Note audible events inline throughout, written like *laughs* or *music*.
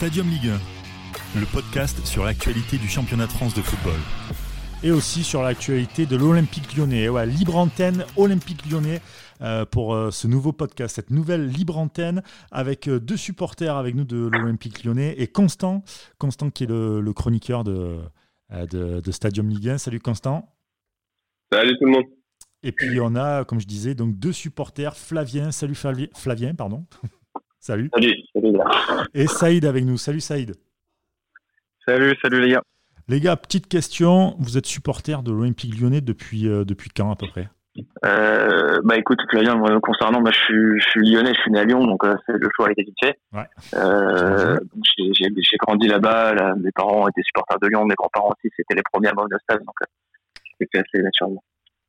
Stadium Ligue 1, le podcast sur l'actualité du championnat de France de football. Et aussi sur l'actualité de l'Olympique lyonnais. Ouais, libre antenne Olympique lyonnais euh, pour euh, ce nouveau podcast, cette nouvelle libre antenne avec euh, deux supporters avec nous de l'Olympique lyonnais et Constant, Constant qui est le, chroniqueur de, de, de, Stadium Ligue 1. Salut Constant. Salut tout le monde. Et puis on a, comme je disais, donc deux supporters, Flavien, salut Flavien, pardon. Salut. Salut, salut Et Saïd avec nous. Salut Saïd. Salut, salut les gars. Les gars, petite question, vous êtes supporter de l'Olympique lyonnais depuis, euh, depuis quand à peu près? Euh, bah écoute, Flavien, concernant, bah, je, suis, je suis lyonnais, je suis né à Lyon, donc euh, c'est le choix a été vite fait. Ouais. Euh, j'ai grandi là-bas, mes parents étaient supporters de Lyon, mes grands-parents aussi, c'était les premiers à de stade, donc c'était assez naturellement.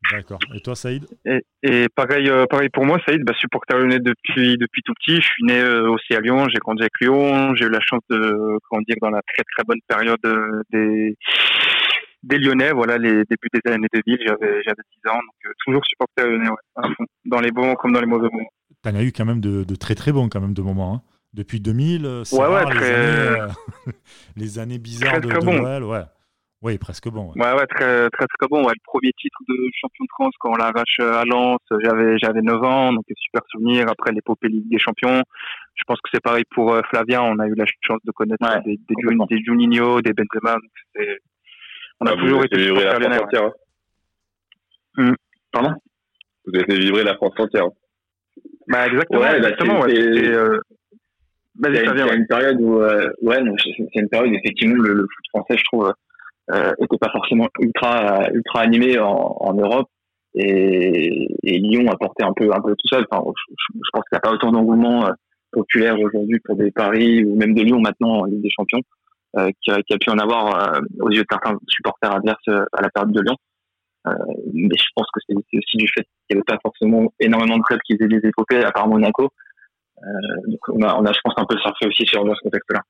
D'accord. Et toi, Saïd et, et, pareil, euh, pareil pour moi, Saïd, bah, supporter lyonnais depuis depuis tout petit. Je suis né euh, aussi à Lyon, j'ai grandi avec Lyon. J'ai eu la chance de grandir dans la très très bonne période euh, des des Lyonnais. Voilà, les débuts des années de ville. J'avais j'avais 10 ans, donc toujours supporter lyonnais, ouais, dans les bons comme dans les mauvais moments. T'en as eu quand même de, de, très très bons quand même de moments. Hein. Depuis 2000, c'est ouais, ouais, très... les, années, *laughs* les années bizarres de, de Noël, ouais. Oui, presque bon. Ouais, ouais, très, très, très bon. Ouais, le premier titre de champion de France quand on l'arrache à Lens, j'avais, j'avais 9 ans, donc super souvenir. Après l'épopée Ligue des Champions, je pense que c'est pareil pour euh, Flavien. On a eu la chance de connaître des, des, des, Juninho, des Benzema. Donc on a ah, toujours été vibrer la France entière. Hein. Hum, pardon? Vous avez fait vibrer la France entière. Hein. Bah exactement, ouais, bah, exactement. Bah, c'est, euh... Vas-y, Flavien. une période où, euh, ouais, c'est une période effectivement le, le foot français, je trouve euh, était pas forcément ultra ultra animé en, en Europe et, et, Lyon apportait un peu un peu tout ça. Enfin, je, je pense qu'il n'y a pas autant d'engouement euh, populaire aujourd'hui pour des paris ou même de Lyon maintenant en Ligue des Champions euh, qui, a, qui, a, pu en avoir euh, aux yeux de certains supporters adverses euh, à la période de Lyon. Euh, mais je pense que c'est aussi du fait qu'il n'y avait pas forcément énormément de clubs qui faisaient des épopées à part Monaco. donc on a, on a, je pense, un peu surfé aussi sur ce contexte-là.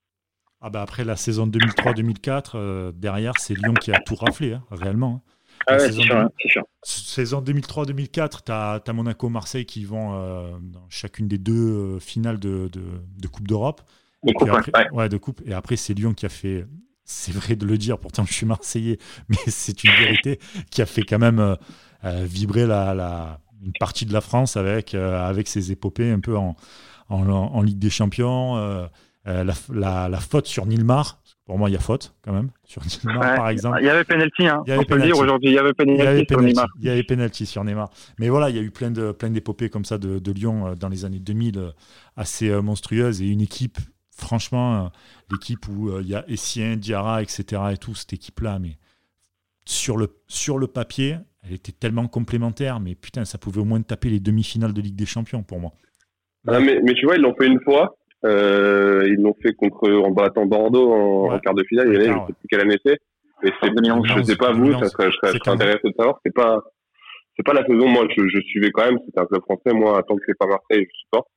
Ah bah après la saison 2003-2004, euh, derrière, c'est Lyon qui a tout raflé, hein, réellement. Hein. Ah ouais, c'est sûr, sûr, Saison 2003-2004, tu as, Monaco-Marseille qui vont euh, dans chacune des deux euh, finales de, de, Coupe d'Europe. De coupe, ouais. de coupe. Et après, c'est Lyon qui a fait, c'est vrai de le dire, pourtant je suis Marseillais, *laughs* mais c'est une vérité, qui a fait quand même vibrer la, la, une partie de la France avec, avec ses épopées un peu en, en, en Ligue des Champions. Euh, la, la, faute sur Nilmar. Pour moi, il y a faute quand même sur Nilmar, par exemple. Il y avait penalty, hein. Il y avait on peut le dire aujourd'hui. Il y avait penalty sur Neymar. Il y avait penalty sur Neymar. Mais voilà, il y a eu plein de plein d'épopées comme ça de, de, Lyon euh, dans les années 2000 euh, assez monstrueuses et une équipe. Franchement, l'équipe où il y a Essien, Diarra, etc. et tout, cette équipe-là, mais sur le, sur le papier, elle était tellement complémentaire, mais putain, ça pouvait au moins taper les demi-finales de Ligue des Champions pour moi. Ah, mais, mais tu vois, ils l'ont fait une fois, euh, ils l'ont fait contre en battant Bordeaux en, quart de finale. Et là, je sais plus quelle année c'est. Et c'est, je sais pas vous, ça serait, je serais, intéressé de savoir. C'est pas, c'est pas la saison. Moi, je, je suivais quand même. C'était un club français. Moi, tant que c'est pas Marseille, je supporte.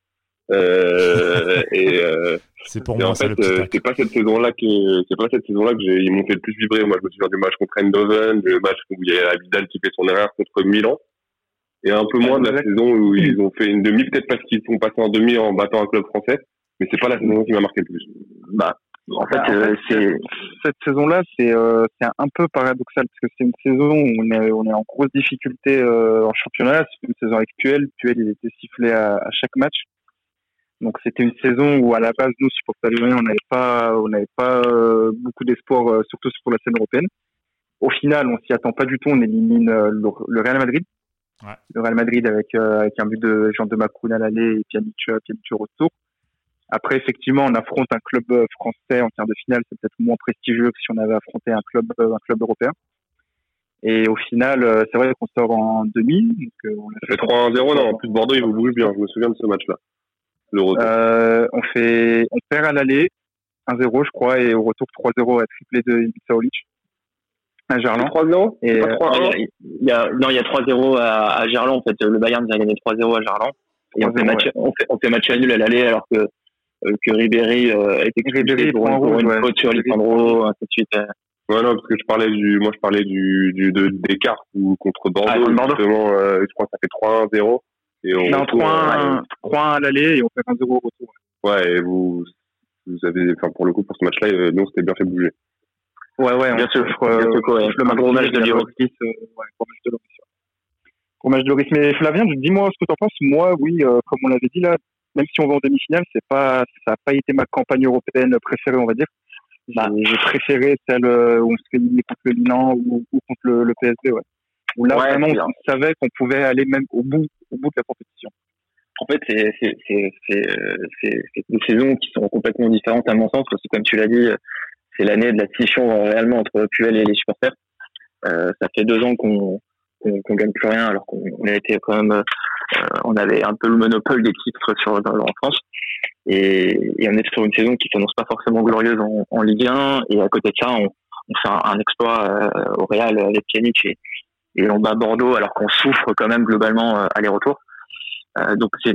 Euh, et euh, c'est pour moi. En fait, euh, c'est pas cette saison-là que c'est pas cette saison-là que j'ai ils m'ont fait le plus vibrer. Moi, je me souviens du match contre Eindhoven, du match où il y a Abidal qui fait son erreur contre Milan, et un peu moins de la saison où ils ont fait une demi, peut-être parce qu'ils sont passés en demi en battant un club français mais c'est pas la saison qui m'a marqué le plus. Bah, en fait, euh, c'est cette saison-là, c'est euh, c'est un peu paradoxal parce que c'est une saison où on est on est en grosse difficulté euh, en championnat. C'est une saison actuelle. Puel il était sifflé à, à chaque match. Donc c'était une saison où à la base nous supporters lyonnais on n'avait pas on n'avait pas euh, beaucoup d'espoir euh, surtout sur la scène européenne. Au final, on s'y attend pas du tout. On élimine le, le Real Madrid. Ouais. Le Real Madrid avec avec un but de Jean de Macron à l'aller et Pjanic Pjanic au retour. Après, effectivement, on affronte un club euh, français en quart de finale, c'est peut-être moins prestigieux que si on avait affronté un club, euh, un club européen. Et au final, euh, c'est vrai qu'on sort en demi. Donc, on a fait 3-1-0, non, en plus Bordeaux, il vous bouge bien, je me souviens de ce match-là. Euh, on fait, on perd à l'aller, 1-0, je crois, et au retour 3-0 à triplé de Ibiza Olic à Gerland. 3-0 et, il y a, non, il y a 3-0 à, à Gerland, en fait, le Bayern a gagné 3-0 à Gerland. Et on fait, match, on, fait, on fait match nul à l'aller alors que que Ribéry euh, a été expulsé pour, pour une faute sur Lisandro, ainsi de suite. Ouais, non, parce que je parlais du, moi, je parlais du, du, de, d'écart ou contre Bordeaux, ah, justement, euh, je crois que ça fait 3-1-0. Et on non, 3-1 à l'aller et on fait 1-0 au retour. Ouais, et vous, vous avez, enfin pour le coup pour ce match-là, euh, Lyon s'était bien fait bouger. Ouais, ouais, bien sûr. le gros match de Lyon. ouais, gros match de Lyon. Gros match de Loris. Mais Flavien, dis-moi ce que tu en penses. Moi, oui, comme on l'avait dit là, même si on va en demi-finale, c'est pas, ça n'a pas été ma campagne européenne préférée, on va dire. Bah, j'ai préféré celle où on se fait contre le Milan ou, contre le, le PSV, ouais. Où là, vraiment, on savait qu'on pouvait aller même au bout, au bout de la compétition. En fait, c'est des saisons qui sont complètement différentes à mon sens, parce que comme tu l'as dit, c'est l'année de la scission réellement entre Puel et les supporters. Euh, ça fait deux ans qu'on qu'on gagne plus rien, alors qu'on a été quand même, euh, on avait un peu le monopole des titres sur, en France. Et, on est sur une saison qui s'annonce pas forcément glorieuse en, en, Ligue 1. Et à côté de ça, on, fait un, exploit euh, au Real avec Pjanic et, et on bat Bordeaux alors qu'on souffre quand même globalement euh, aller-retour. Euh, donc c'est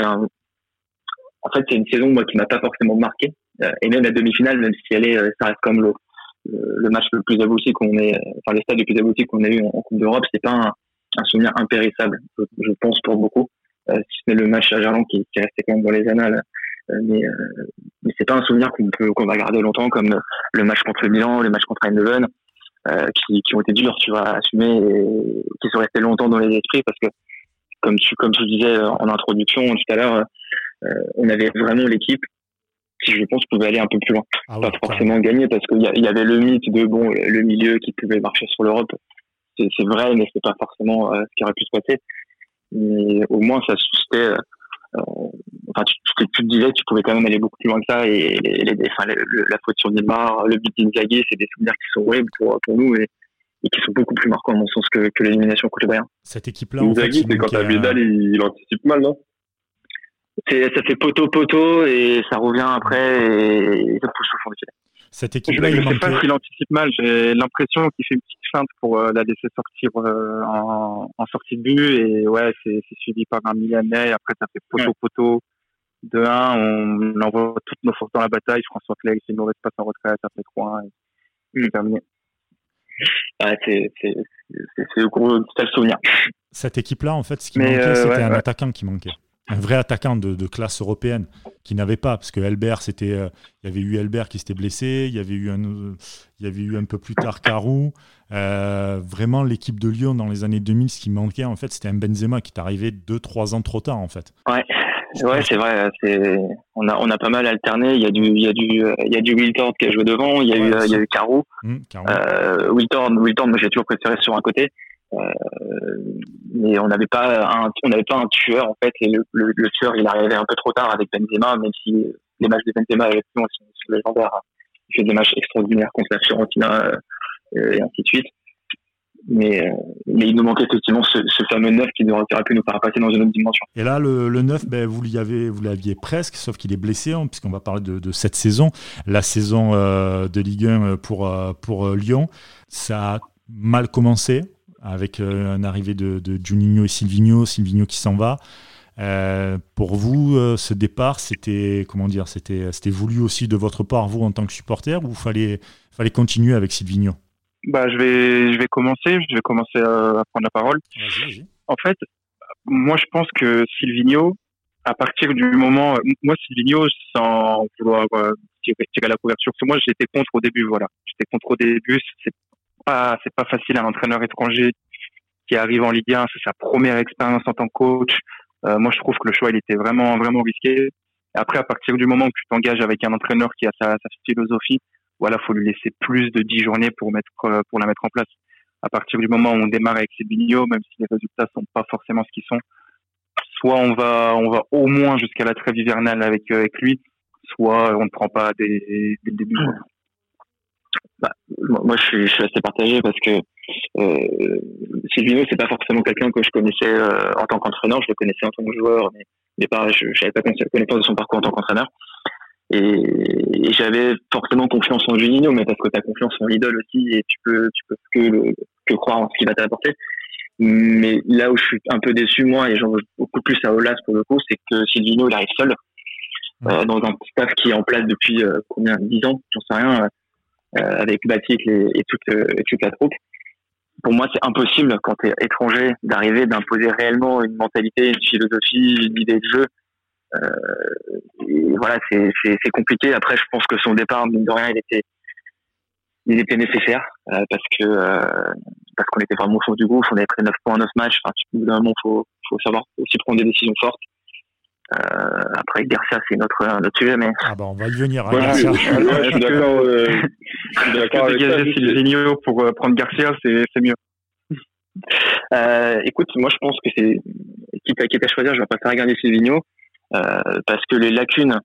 en fait c'est une saison moi qui m'a pas forcément marqué euh, et même la demi-finale même si elle est ça reste comme le le match le plus abouti qu'on ait enfin le stade le plus abouti qu'on ait eu en, Coupe d'Europe c'est pas un, un, souvenir impérissable je, pense pour beaucoup. Euh, si ce n'est le match à Gerland qui, qui restait quand même dans les annales. Mais mais c'est pas un souvenir qu'on peut qu'on va garder longtemps comme le match contre Milan le match contre Eindhoven euh, qui, qui, ont été durs, tu vois, à assumer et qui sont restés longtemps dans les esprits parce que, comme tu, comme je disais en introduction tout à l'heure, euh, on avait vraiment l'équipe qui, je pense, pouvait aller un peu plus loin. Ah pas forcément gagner parce qu'il y, y, avait le mythe de, bon, le milieu qui pouvait marcher sur l'Europe. C'est vrai, mais c'est pas forcément euh, ce qui aurait pu se passer. Mais au moins, ça suscitait euh, enfin, tu, tu, tu, te disais que tu pouvais quand même aller beaucoup plus loin que ça et les, les, enfin, la faute sur Neymar, le but d'Inzaghi, c'est des souvenirs qui sont horribles pour, pour nous et, et qui sont beaucoup plus marquants à mon sens que, que l'élimination contre le Bayern. Cette équipe-là, Inzaghi, c'est quand t'as Vidal, il, il anticipe mal, non? Ça fait poteau poteau et ça revient après et ça pousse au fond du filet. Cette équipe-là, je ne sais pas s'il anticipe mal. J'ai l'impression qu'il fait une petite feinte pour euh, la laisser sortir euh, en, en, sortie de but. Et ouais, c'est suivi par un millénaire. Après, ça fait poteau-poteau. De 1, on envoie toutes nos forces dans la bataille. François Clay, c'est une mauvaise passe en retraite. Ça fait 3 et c'est terminé. Ouais, c'est le gros seul souvenir. Cette équipe-là, en fait, ce qui manquait, euh, c'était ouais, un ouais. attaquant qui manquait un vrai attaquant de, de classe européenne qui n'avait pas parce que Elbert c'était euh, il y avait eu Elbert qui s'était blessé il y avait eu un il y avait eu un peu plus tard Carou euh, vraiment l'équipe de Lyon dans les années 2000 ce qui manquait en fait c'était un Benzema qui est arrivé 2 3 ans trop tard en fait. Ouais. Ouais c'est vrai on a on a pas mal alterné. Il y a du il y a du il y a du Wiltord qui a joué devant il y a ouais, eu il y a eu Carou, mmh. Euh, Wiltord Wiltord moi j'ai toujours préféré sur un côté. euh, mais on n'avait pas un, on n'avait pas un tueur en fait et le, tueur il arrivait un peu trop tard avec Benzema même si les matchs de Benzema avec nous sont, légendaires il fait des matchs extraordinaires contre la Fiorentina euh, et ainsi de suite mais, euh, mais il nous manquait effectivement ce, fameux 9 qui aurait pu nous passer dans une autre dimension. Et là, le, le 9, ben, vous l'aviez presque, sauf qu'il est blessé, hein, puisqu'on va parler de, cette saison, la saison euh, de Ligue 1 pour, euh, pour Lyon. Ça a mal commencé, avec euh, un arrivée de, de Juninho et Silvino, Silvino qui s'en va. Euh, pour vous, euh, ce départ, c'était comment dire, c'était c'était voulu aussi de votre part, vous en tant que supporter, ou fallait fallait continuer avec Silvino Bah, je vais je vais commencer, je vais commencer à, à prendre la parole. Vas -y, vas -y. En fait, moi je pense que Silvino, à partir du moment, moi Silvino, sans vouloir euh, tirer, tirer la couverture, parce que moi j'étais contre au début, voilà, j'étais contre au début, pas, c'est pas facile un entraîneur étranger qui arrive en Ligue 1, c'est sa première expérience en tant que coach. Euh, moi, je trouve que le choix, il était vraiment, vraiment risqué. Après, à partir du moment où tu t'engages avec un entraîneur qui a sa, philosophie, voilà, faut lui laisser plus de 10 journées pour mettre, euh, pour la mettre en place. À partir du moment où on démarre avec Sebinho, même si les résultats sont pas forcément ce qu'ils sont, soit on va, on va au moins jusqu'à la trêve hivernale avec, euh, avec lui, soit on ne prend pas dès, dès le début. Bah, moi, je suis, je suis assez partagé parce que euh, Silvino, c'est pas forcément quelqu'un que je connaissais euh, en tant qu'entraîneur. Je le connaissais en tant que joueur, mais, mais pas, je n'avais pas connaissance de son parcours en tant qu'entraîneur. Et, et j'avais forcément confiance en Juninho, mais parce que tu as confiance en l'idole aussi et tu peux, tu peux que, le, que croire en ce qu'il va t'apporter. Mais là où je suis un peu déçu, moi, et j'en veux beaucoup plus à Olas pour le coup, c'est que Silvino, il arrive seul, euh, dans un staff qui est en place depuis euh, combien? 10 ans, j'en sais rien euh, avec Batik et, et, toute, euh, et toute la troupe. Pour moi, c'est impossible quand tu es étranger d'arriver, d'imposer réellement une mentalité, une philosophie, une idée de jeu et voilà, c'est compliqué. Après, je pense que son départ, mine de rien, il était, il était nécessaire parce que parce qu'on était vraiment au fond du groupe. On avait pris 9 points en 9 matchs. Enfin, au bout d'un moment, faut faut savoir aussi prendre des décisions fortes. Euh, après Garcia, c'est notre, notre sujet, mais. Ah bah on va y venir. Hein, Garcia. je suis d'accord. Euh, *laughs* d'accord dégager Silvino pour euh, prendre Garcia, c'est mieux. *laughs* Euh, écoute, moi je pense que c'est quitte à, quitte à choisir, je vais préférer garder Silvino euh, parce que les lacunes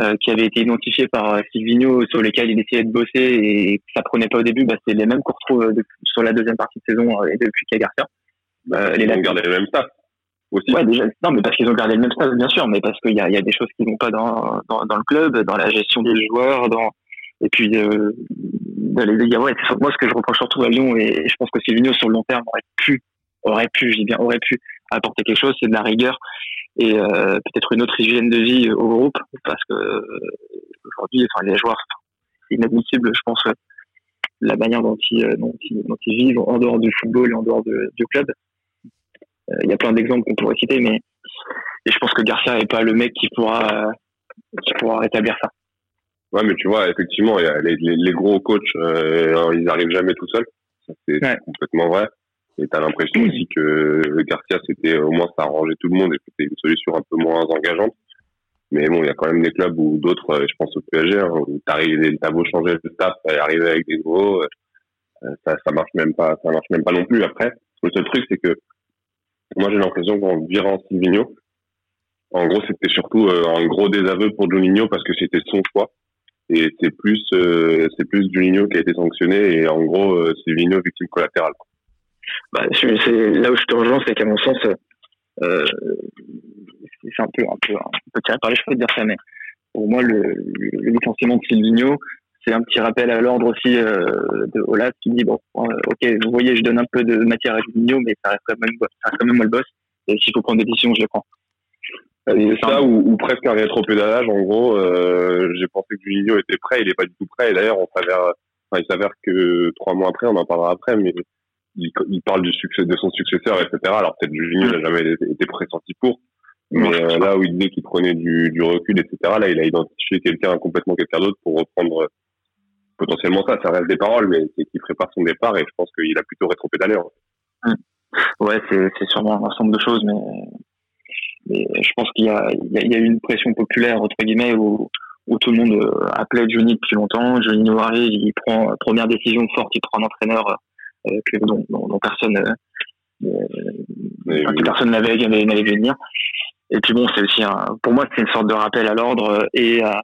euh, qui avaient été identifiées par Silvino sur lesquelles il essayait de bosser et que ça prenait pas au début, bah, c'est les mêmes qu'on retrouve sur la deuxième partie de saison et depuis qu'il y a Garcia. Bah, les lacunes. les mêmes stats aussi. Ouais, déjà, non, mais parce qu'ils ont gardé le même stade, bien sûr, mais parce qu'il y a, y a des choses qui vont pas dans, dans, dans, le club, dans la gestion des joueurs, dans et puis euh, dans les dégâts. Ouais, moi, ce que je reproche surtout à Lyon, et je pense que Silvino sur le long terme aurait pu, aurait pu, je dis bien, aurait pu apporter quelque chose, c'est de la rigueur et euh, peut-être une autre hygiène de vie au groupe, parce que euh, aujourd'hui, enfin, les joueurs, c'est inadmissible, je pense, la manière dont ils, euh, dont ils, dont ils vivent en dehors du football et en dehors de, du club. Euh, il y a plein d'exemples qu'on pourrait citer, mais et je pense que Garcia n'est pas le mec qui pourra, qui pourra rétablir ça. Ouais, mais tu vois, effectivement, les, les, les, gros coachs, euh, ils arrivent jamais tout seuls. C'est complètement vrai. Et t'as l'impression aussi que Garcia, c'était au moins ça arrangeait tout le monde et c'était une solution un peu moins engageante. Mais bon, il y a quand même des clubs ou d'autres, euh, je pense au PSG, hein, où t'as beau changer de staff, arriver avec des nouveaux, ça, ça marche même pas, ça marche même pas non plus. Après, le seul truc, c'est que moi, j'ai l'impression qu'en virant Silvino, en gros, c'était surtout euh, un gros désaveu pour Juninho parce que c'était son choix. Et c'est plus, euh, c'est plus Juninho qui a été sanctionné et en gros, euh, Silvino victime collatérale. Bah, c'est là où je te rejoins, c'est qu'à mon sens, euh, c'est un peu, un peu, un peu tiré par les cheveux de dire ça, mais pour moi, le, le licenciement de Silvino, c'est un petit rappel à l'ordre aussi euh, de Olaf qui dit bon, euh, ok, vous voyez, je donne un peu de matière à Juninho, mais ça reste quand même, ça reste quand même moi le boss. Et s'il faut prendre des décisions, je les prends. Euh, ça ou, presque un rétro-pédalage. En gros, euh, j'ai pensé que Juninho était prêt, il est pas du tout prêt. Et d'ailleurs, on s'avère, enfin, il s'avère que trois mois après, on en parlera après, mais il, il, parle du succès de son successeur, etc. Alors peut-être Juninho n'a jamais été pressenti pour. Mais là où il disait qu'il prenait du, du, recul, etc., là, il a identifié quelqu'un, complètement quelqu'un d'autre pour reprendre potentiellement ça, ça reste des paroles, mais c'est qu'il prépare son départ et je pense qu'il a plutôt rétropédalé. En fait. Ouais, c'est sûrement un ensemble de choses, mais, mais je pense qu'il y a, il y, a, eu une pression populaire, entre guillemets, où, où tout le monde euh, appelait Johnny depuis longtemps. Johnny Noiré, il prend première décision forte, il prend un entraîneur euh, que, dont, dont, personne euh, personne n'avait n'avait vu venir. Et puis bon, c'est aussi un, pour moi, c'est une sorte de rappel à l'ordre et à,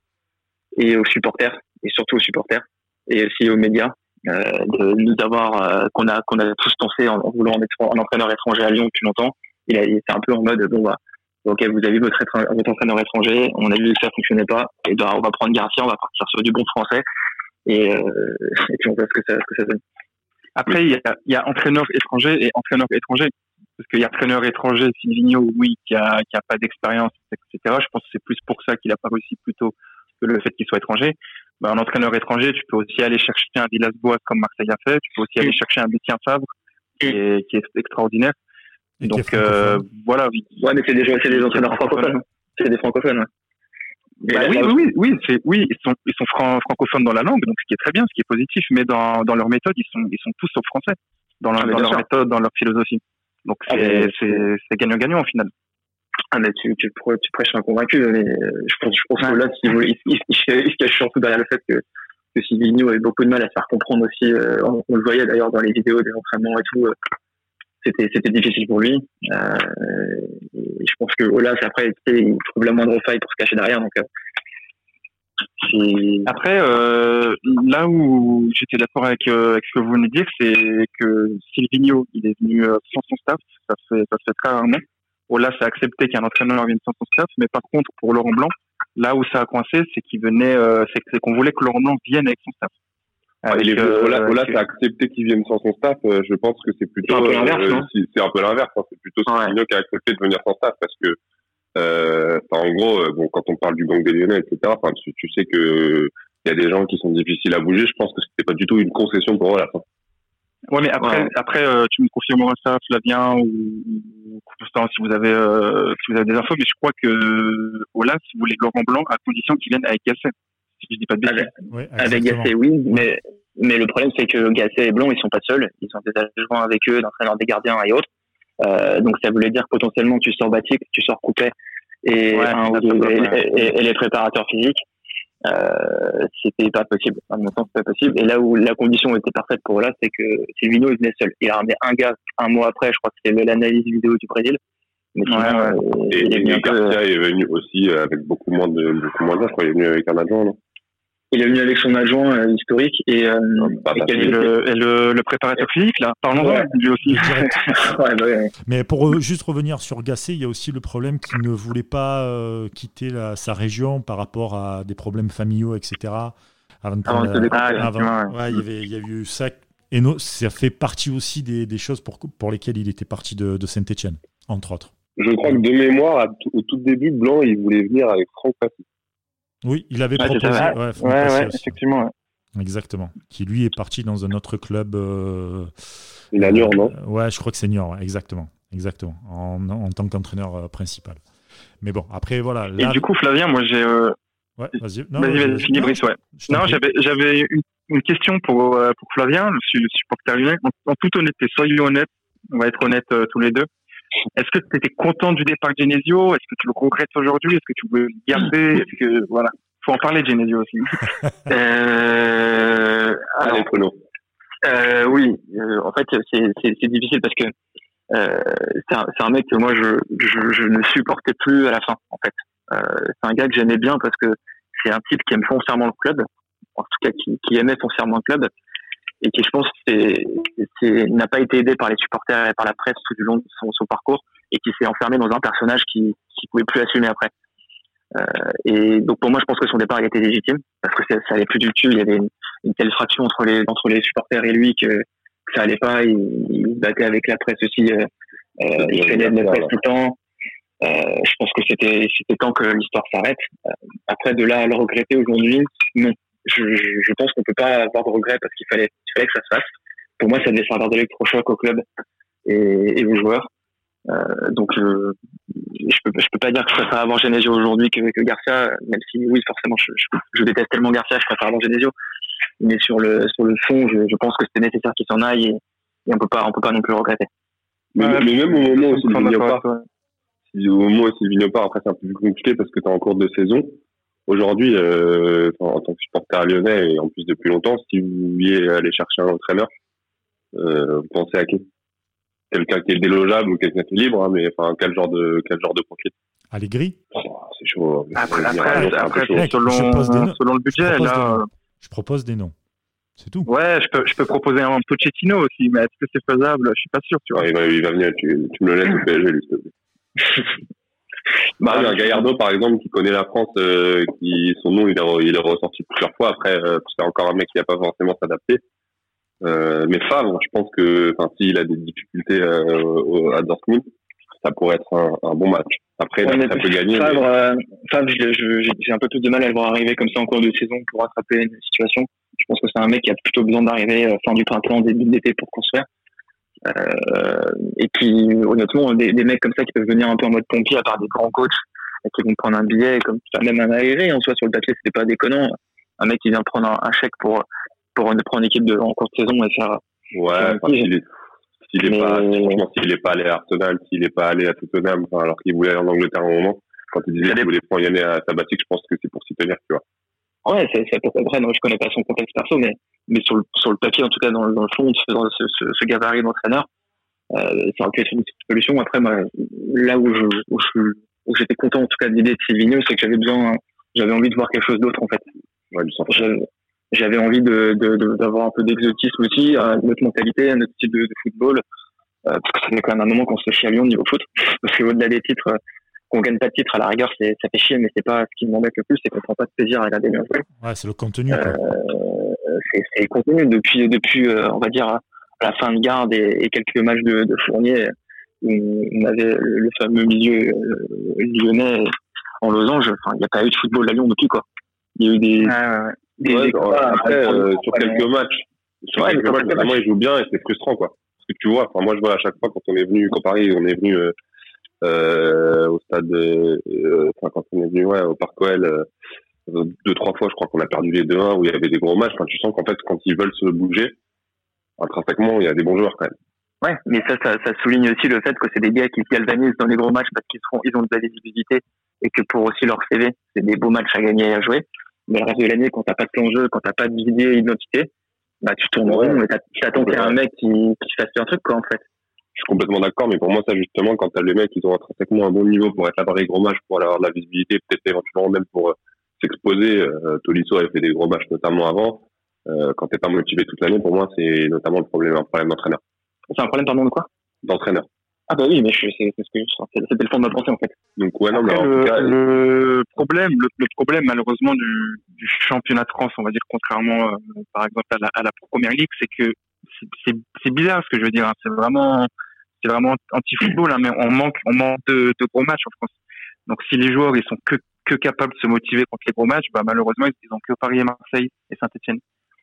et aux supporters et surtout aux supporters et aussi aux médias euh, de nous avoir euh, qu'on a qu'on a tous pensé en, voulant être un entraîneur étranger à Lyon depuis longtemps. Il, a, il était un peu en mode bon bah ok vous avez votre, votre entraîneur étranger, on a vu que ça fonctionnait pas et bah, on va prendre Garcia, on va partir sur du bon français et, euh, et puis on voit ce que ça, ce que ça donne. Après il y a, il y a entraîneur étranger et entraîneur étranger parce qu'il y a entraîneur étranger, Silvino, oui, qui a, qui a pas d'expérience, etc. Je pense que c'est plus pour ça qu'il a pas réussi plutôt que le fait qu'il soit étranger. Bah, un entraîneur étranger, tu peux aussi aller chercher un Villas-Boas comme Marseille a fait, tu peux aussi aller chercher un Lucien Favre qui est, qui est extraordinaire. Donc euh, voilà. Oui. Ouais, mais c'est des, c'est des entraîneurs francophones. C'est des francophones. Bah, oui, oui, oui, c'est, oui, ils sont, ils sont francophones dans la langue, donc ce qui est très bien, ce qui est positif, mais dans, dans leur méthode, ils sont, ils sont tous sauf français, dans, leur, ah, dans leur méthode, dans leur philosophie. Donc ah, c'est, c'est, c'est gagnant-gagnant au final. Ah, mais tu, tu, tu prêches un convaincu, mais euh, je pense, je pense que là, il, il, il, se cache surtout derrière le fait que, que Silvino avait beaucoup de mal à se faire comprendre aussi. Euh, on, le voyait d'ailleurs dans les vidéos des entraînements et tout. Euh, c'était, c'était difficile pour lui. Euh, et je pense que Olas, après, il trouve la moindre faille pour se cacher derrière. Donc, après, euh, là où j'étais d'accord avec, avec, ce que vous venez de dire, c'est que Silvino, il est venu sans son staff. Ça se fait, ça se fait très rarement. Là, c'est accepté qu'un entraîneur vienne sans son staff, mais par contre, pour Laurent Blanc, là où ça a coincé, c'est qu'il venait, euh, c'est qu'on voulait que Laurent Blanc vienne avec son staff. Avec, euh, Ola, c'est accepté qu'il vienne sans son staff. Euh, je pense que c'est plutôt. C'est un peu l'inverse, C'est un peu l'inverse. Hein. C'est plutôt Silvino qui a accepté de venir sans staff parce que, euh, en gros, bon, quand on parle du gang des Lyonnais, etc. Tu, tu, sais que il y a des gens qui sont difficiles à bouger. Je pense que c'était pas du tout une concession pour Ola. Ouais, mais après, après euh, tu me confirmeras ça, Flavien, ou, ou si vous avez euh, si vous avez des infos, mais je crois que Olaf voulait Laurent Blanc à condition qu'il vienne avec Gasset. Si je dis pas de bêtises. Avec, Gasset, oui, mais mais le problème c'est que Gasset et Blanc ils sont pas seuls, ils sont des adjoints avec eux, d'entraîneurs des gardiens et autres. Euh, donc ça voulait dire potentiellement tu sors Batik, tu sors Coupet et, et, les préparateurs physiques. Euh, c'était pas possible. À mon sens, pas possible. Et là où la condition était parfaite pour là, c'est que Silvino il venait seul. Il a ramené un gars un mois après, je crois que c'était l'analyse vidéo du Brésil. Mais sinon, euh, et, il est Garcia est venu aussi avec beaucoup moins de beaucoup moins d'âge. Je crois il est venu avec un adjoint. Non? Il est venu avec son adjoint euh, historique et, euh, bah, le, le, préparateur physique là. Parlons-en lui aussi. *laughs* Bah Mais pour euh, juste revenir sur Gasset, il y a aussi le problème qu'il ne voulait pas quitter sa région par rapport à des problèmes familiaux, etc. Avant de prendre, ah, il, y avait, il y a eu ça. Et ça fait partie aussi des, des, choses pour, pour lesquelles il était parti de, de Saint-Etienne, entre autres. Je crois que de mémoire, au tout début, Blanc, il voulait venir avec Franck Passy. Oui, il avait proposé. Ouais, effectivement. Exactement. Qui lui est parti dans un autre club. Euh, il a Niort, non? euh, Ouais, je crois que c'est Niort, exactement. Exactement. En, en tant qu'entraîneur euh, principal. Mais bon, après, voilà. Et du coup, Flavien, moi j'ai. Ouais, vas-y. Vas-y, vas-y, finis Brice, ouais. Non, j'avais une, une, question pour, pour Flavien, le supporter lyonnais. En, en, toute honnêteté, soyons honnêtes, on va être honnêtes tous les deux. Est-ce que tu étais content du départ de Genesio? Est-ce que tu le regrettes aujourd'hui? Est-ce que tu veux le garder? Est-ce que voilà, faut en parler de Genesio aussi. *laughs* euh, alors, euh, oui, euh, en fait c'est difficile parce que euh, c'est un, un, mec que moi je, je, je, ne supportais plus à la fin en fait. C'est un gars que j'aimais bien parce que c'est un type qui aime foncièrement le club, en tout cas qui, qui aimait foncièrement le club et qui je pense n'a pas été aidé par les supporters et par la presse tout du long de son, son parcours et qui s'est enfermé dans un personnage qui qui pouvait plus assumer après. Euh, et donc pour moi je pense que son départ il était légitime parce que ça, ça allait plus du tout. Il y avait une, une, telle fraction entre les entre les supporters et lui que, ça allait pas. Il, il battait avec la presse aussi. Euh, euh il traînait de la presse tout le temps. Euh, je pense que c'était c'était temps que l'histoire s'arrête. Euh, après de là à le regretter aujourd'hui, non je, je pense qu'on peut pas avoir de regrets parce qu'il fallait, il fallait que ça se fasse. Pour moi, ça devait servir d'électrochoc au club et, et aux joueurs. Euh, donc, euh, je peux, je peux pas dire que je préfère avoir Genesio aujourd'hui que, que Garcia, même si oui, forcément, je, je, déteste tellement Garcia, je préfère avoir Genesio. Mais sur le, sur le fond, je, je pense que c'était nécessaire qu'il s'en aille et, et, on peut pas, on peut pas non plus le regretter. Mais, mais même au moment où Sylvino part, au moment où Sylvino part, après c'est un peu plus compliqué parce que tu es en cours de saison. Aujourd'hui, euh, en, tant que supporter lyonnais et en plus depuis longtemps, si vous vouliez aller chercher un entraîneur, euh, vous pensez à qui? Quelqu'un qui est délogeable ou quelqu'un qui est libre, hein, mais enfin quel genre de quel genre de profil? Allegri? Oh, C'est chaud. Après, après, après selon, selon le budget, je là, je propose des noms. C'est tout. Ouais, je peux, je peux proposer un Pochettino aussi, mais est-ce que c'est faisable? Je suis pas sûr, tu vois. Ouais, il, va, il va venir, tu, tu me le laisses au PSG, lui, *laughs* Bah, un Gallardo, par exemple, qui connaît la France, euh, qui son nom il est, il est ressorti plusieurs fois. Après, euh, c'est encore un mec qui n'a pas forcément s'adapter. Euh, mais Favre, je pense que, s'il a des difficultés euh, à Dortmund, ça pourrait être un, un bon match. Après, ouais, ça peut gagner. Favre, mais... Favre j'ai un peu plus de mal à le voir arriver comme ça en cours de saison pour rattraper une situation. Je pense que c'est un mec qui a plutôt besoin d'arriver fin du printemps, début de l'été pour construire. Euh, et puis honnêtement, des, des, mecs comme ça qui peuvent venir un peu en mode pompier, à part des grands coachs qui vont prendre un billet, comme même un aéré en soi sur le papier, c'était pas déconnant. Un mec qui vient prendre un, chèque pour pour une, prendre une équipe de en courte saison et faire. Ouais, s'il est, s'il est pas, franchement, s'il est pas allé à Arsenal, s'il est pas allé à Tottenham, alors qu'il voulait aller en Angleterre à un moment, quand il disait qu'il voulait prendre Yanné à Sabatique, je pense que c'est pour s'y tenir, tu vois. Ouais, c'est, c'est vrai, non, je connais pas son contexte perso, mais, mais sur le, sur le papier, en tout cas, dans, dans le fond, dans ce, ce, ce gabarit d'entraîneur, euh, ça aurait pu une solution. Après, moi, là où je, où je, où j'étais content, en tout cas, de l'idée de Silvino, c'est que j'avais besoin, j'avais envie de voir quelque chose d'autre, en fait. Ouais, j'avais envie de, de, d'avoir un peu d'exotisme aussi, une autre mentalité, un autre style de, de football. Euh, parce que ça fait quand même un moment qu'on se fait chier à Lyon niveau foot. Parce qu'au-delà des titres, qu'on gagne pas de titre à la rigueur, c'est, ça fait chier, mais c'est pas ce qui m'embête le plus, c'est qu'on prend pas de plaisir à regarder bien jouer. Ouais, c'est le contenu. Euh, c'est, c'est le contenu depuis, depuis, euh, on va dire, à la fin de garde et, et quelques matchs de, de Fournier, où on avait le, fameux milieu euh, lyonnais en losange. Enfin, il n'y a pas eu de football à Lyon depuis quoi. Il y a eu des, ouais, des après, euh, sur quelques matchs, Ouais, mais ils jouent bien et c'est frustrant, quoi. Parce que tu vois, enfin, moi, je vois à chaque fois quand on est venu, quand Paris, on est venu, euh, au stade, euh, enfin, quand on est venu, ouais, au Parc OL, euh, deux, trois fois, je crois qu'on a perdu les 2-1 où il y avait des gros matchs. Enfin, tu sens qu'en fait, quand ils veulent se bouger, intrinsèquement, il y a des bons joueurs quand même. Ouais, mais ça, ça, ça, souligne aussi le fait que c'est des gars qui se galvanisent dans les gros matchs parce qu'ils seront, ils ont de la visibilité et que pour aussi leur CV, c'est des beaux matchs à gagner et à jouer. Mais le reste de l'année, quand t'as pas de plan jeu, quand t'as pas d'idée et d'identité, bah, tu tournes rond et t'attends qu'il y ait un mec qui, qui fasse un truc, quoi, en fait. Je suis complètement d'accord, mais pour moi, ça, justement, quand t'as les mecs, ils ont intrinsèquement un bon niveau pour être là par les gros matchs, pour avoir de la visibilité, peut-être éventuellement même pour euh, s'exposer. Euh, Tolisso avait fait des gros matchs, notamment avant. Euh, quand t'es pas motivé toute l'année, pour moi, c'est notamment le problème, un problème d'entraîneur. C'est un problème, pardon, de quoi? D'entraîneur. Ah bah oui, mais c'est ce que c'était le fond de ma pensée en fait. Donc ouais, non, mais le, problème, le, problème malheureusement du, du, championnat de France, on va dire contrairement euh, par exemple à la, à la première ligue, c'est que c'est bizarre ce que je veux dire. Hein. C'est vraiment c'est vraiment anti-football, hein, mais on manque on manque de, de, gros matchs en France. Donc si les joueurs ils sont que que capables de se motiver contre les gros matchs, bah malheureusement ils ont que Paris et Marseille et Saint-Etienne.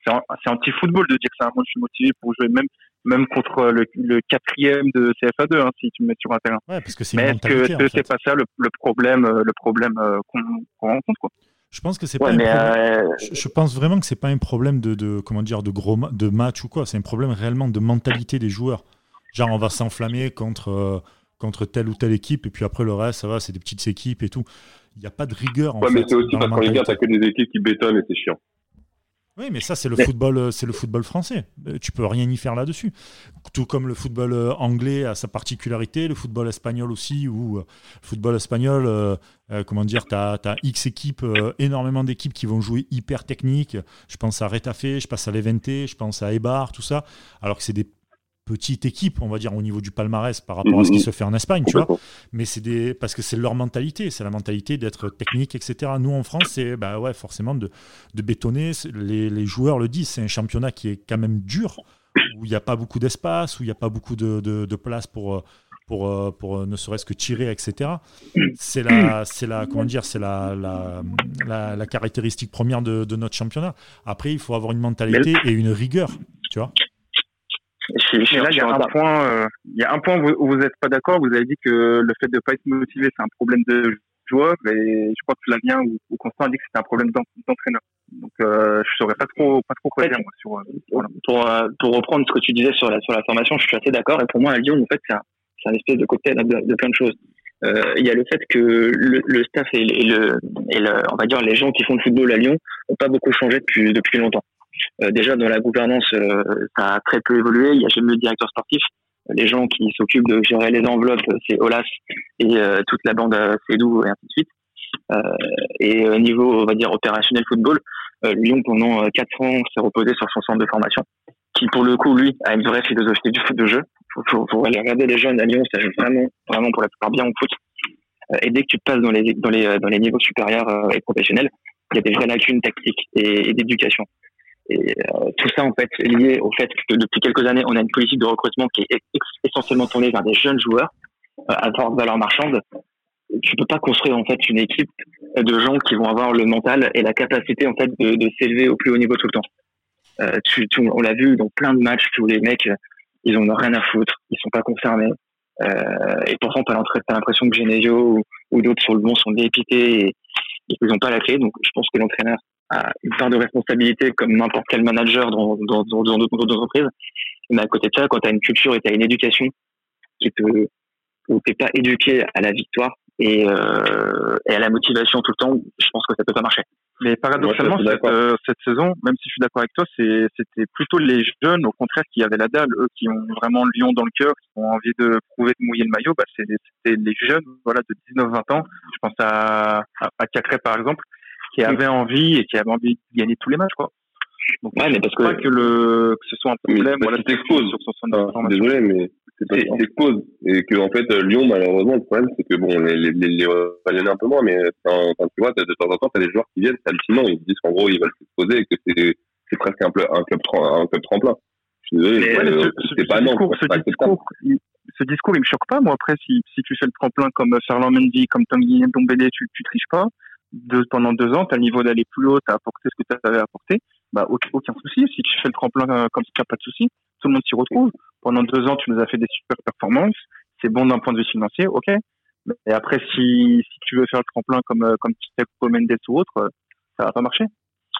C'est anti-football de dire que ça, moi je suis motivé pour jouer même même contre le, le quatrième de CFA2, hein, si tu me mets sur un terrain. Ouais, parce que c'est Mais est-ce que c'est pas ça le, le problème, euh, le problème euh, qu'on rencontre quoi? Je pense que c'est pas. Euh, je, pense vraiment que c'est pas un problème de, de, comment dire de gros de match ou quoi. C'est un problème réellement de mentalité des joueurs. Genre on va s'enflammer contre contre telle ou telle équipe et puis après le reste ça va, c'est des petites équipes et tout. Il n'y a pas de rigueur. En ouais, mais c'est aussi parce qu'en Ligue t'as que des équipes qui bétonnent et c'est chiant. Oui, mais ça, c'est le, football, euh, c'est le football français. Euh, tu peux rien y faire là-dessus. Tout comme le football euh, anglais a sa particularité, le football espagnol aussi, ou le football espagnol, comment dire, tu as, X équipes, énormément d'équipes qui vont jouer hyper technique. Je pense à Retafe, je pense à Levante, je pense à Eibar, tout ça. Alors que c'est des petite équipe, on va dire, au niveau du palmarès par rapport à ce qui mhm. se fait en Espagne, tu vois. Mais c'est des, parce que c'est leur mentalité, c'est la mentalité d'être technique, etc. Nous, en France, c'est, bah ouais, forcément de, de bétonner. Les, les, joueurs le disent, c'est un championnat qui est quand même dur, où il n'y a pas beaucoup d'espace, où il n'y a pas beaucoup de, de, place pour, pour, pour ne serait-ce que tirer, etc. C'est la, c'est la, comment dire, c'est la, la, la, caractéristique première de, de notre championnat. Après, il faut avoir une mentalité et une rigueur, tu vois là, il y a un point, euh, il y a un point où vous n'êtes pas d'accord. Vous avez dit que le fait de ne pas être motivé, c'est un problème de joueur, et je crois que Flavien ou, ou Constant a dit que c'était un problème d'entraîneur. Donc, euh, je saurais pas trop, pas trop quoi dire moi, sur. Euh, pour, euh, pour reprendre ce que tu disais sur la sur la formation, je suis assez d'accord. Et pour moi, à Lyon, en fait, c'est un, un espèce de cocktail de, de plein de choses. Euh, il y a le fait que le, le staff et, le, et le, on va dire les gens qui font le football à Lyon ont pas beaucoup changé depuis depuis longtemps. Euh, déjà dans la gouvernance, euh, ça a très peu évolué. Il y a jamais eu de directeur sportif. Les gens qui s'occupent de gérer les enveloppes, c'est Olas et euh, toute la bande Cédou et ainsi de suite. et au niveau, on va dire, opérationnel football, Lyon, pendant 4 ans, s'est reposé sur son centre de formation, qui, pour le coup, lui, a une vraie philosophie du de jeu. Faut, faut, aller regarder les jeunes à Lyon, ça joue vraiment, vraiment pour la plupart bien au foot. et dès que tu passes dans les, dans les, dans les niveaux supérieurs et professionnels, il y a des vraies lacunes tactiques et d'éducation. Et euh, tout ça, en fait, lié au fait que depuis quelques années, on a une politique de recrutement qui est essentiellement tournée vers des jeunes joueurs euh, à forte valeur marchande. Tu peux pas construire en fait une équipe de gens qui vont avoir le mental et la capacité en fait de, de s'élever au plus haut niveau tout le temps. Euh, tu, tu, on l'a vu dans plein de matchs où les mecs, ils ont rien à foutre, ils sont pas concernés. Euh, et pourtant, t'as l'impression que Genesio ou, d'autres sur le bon sont dépités et ils n'ont pas la clé. Donc, je pense que l'entraîneur une part de responsabilité comme n'importe quel manager dans dans dans d'autres entreprises. Mais à côté de ça, quand tu as une culture et tu as une éducation qui te où t'es pas éduqué à la victoire et, euh, et à la motivation tout le temps, je pense que ça peut pas marcher. Mais paradoxalement, cette, euh, cette, saison, même si je suis d'accord avec toi, c'était plutôt les jeunes, au contraire, qui avaient la dalle, eux, qui ont vraiment le lion dans le cœur, qui ont envie de prouver de mouiller le maillot. Bah, c'était les jeunes, voilà, de 19-20 ans. Je pense à, à, à Cacré, par exemple, qui avait envie et qui avait envie de gagner tous les matchs, quoi. Donc, ouais, mais parce que, pas que le que ce soit un problème. Voilà, tu t'exposes sur son ah, Désolé, mais c'est pas t'exposes et que en fait Lyon, malheureusement, le problème c'est que bon, les les les, les un peu moins, mais quand tu vois, de temps en temps, t'as des joueurs qui viennent, c'est hallucinant, ils disent qu'en gros ils veulent s'exposer et que c'est c'est presque un, un club un club tremplin. Je suis désolé, euh, c'est pas non, ce discours, ce discours, il me choque pas. Moi, après, si, si tu fais le tremplin comme Ferland Mendy, comme Tom Dombele, tu, tu triches pas de, pendant deux ans, tu as le niveau d'aller plus haut, tu as apporté ce que tu avais apporté. bah, aucun souci. Si tu fais le tremplin euh, comme ça, pas de souci. Tout le monde s'y retrouve. Pendant deux ans, tu nous as fait des super performances. C'est bon d'un point de vue financier, ok. Et après, si, si tu veux faire le tremplin comme, euh, comme comme Mendes ou autre, euh, ça va pas marcher.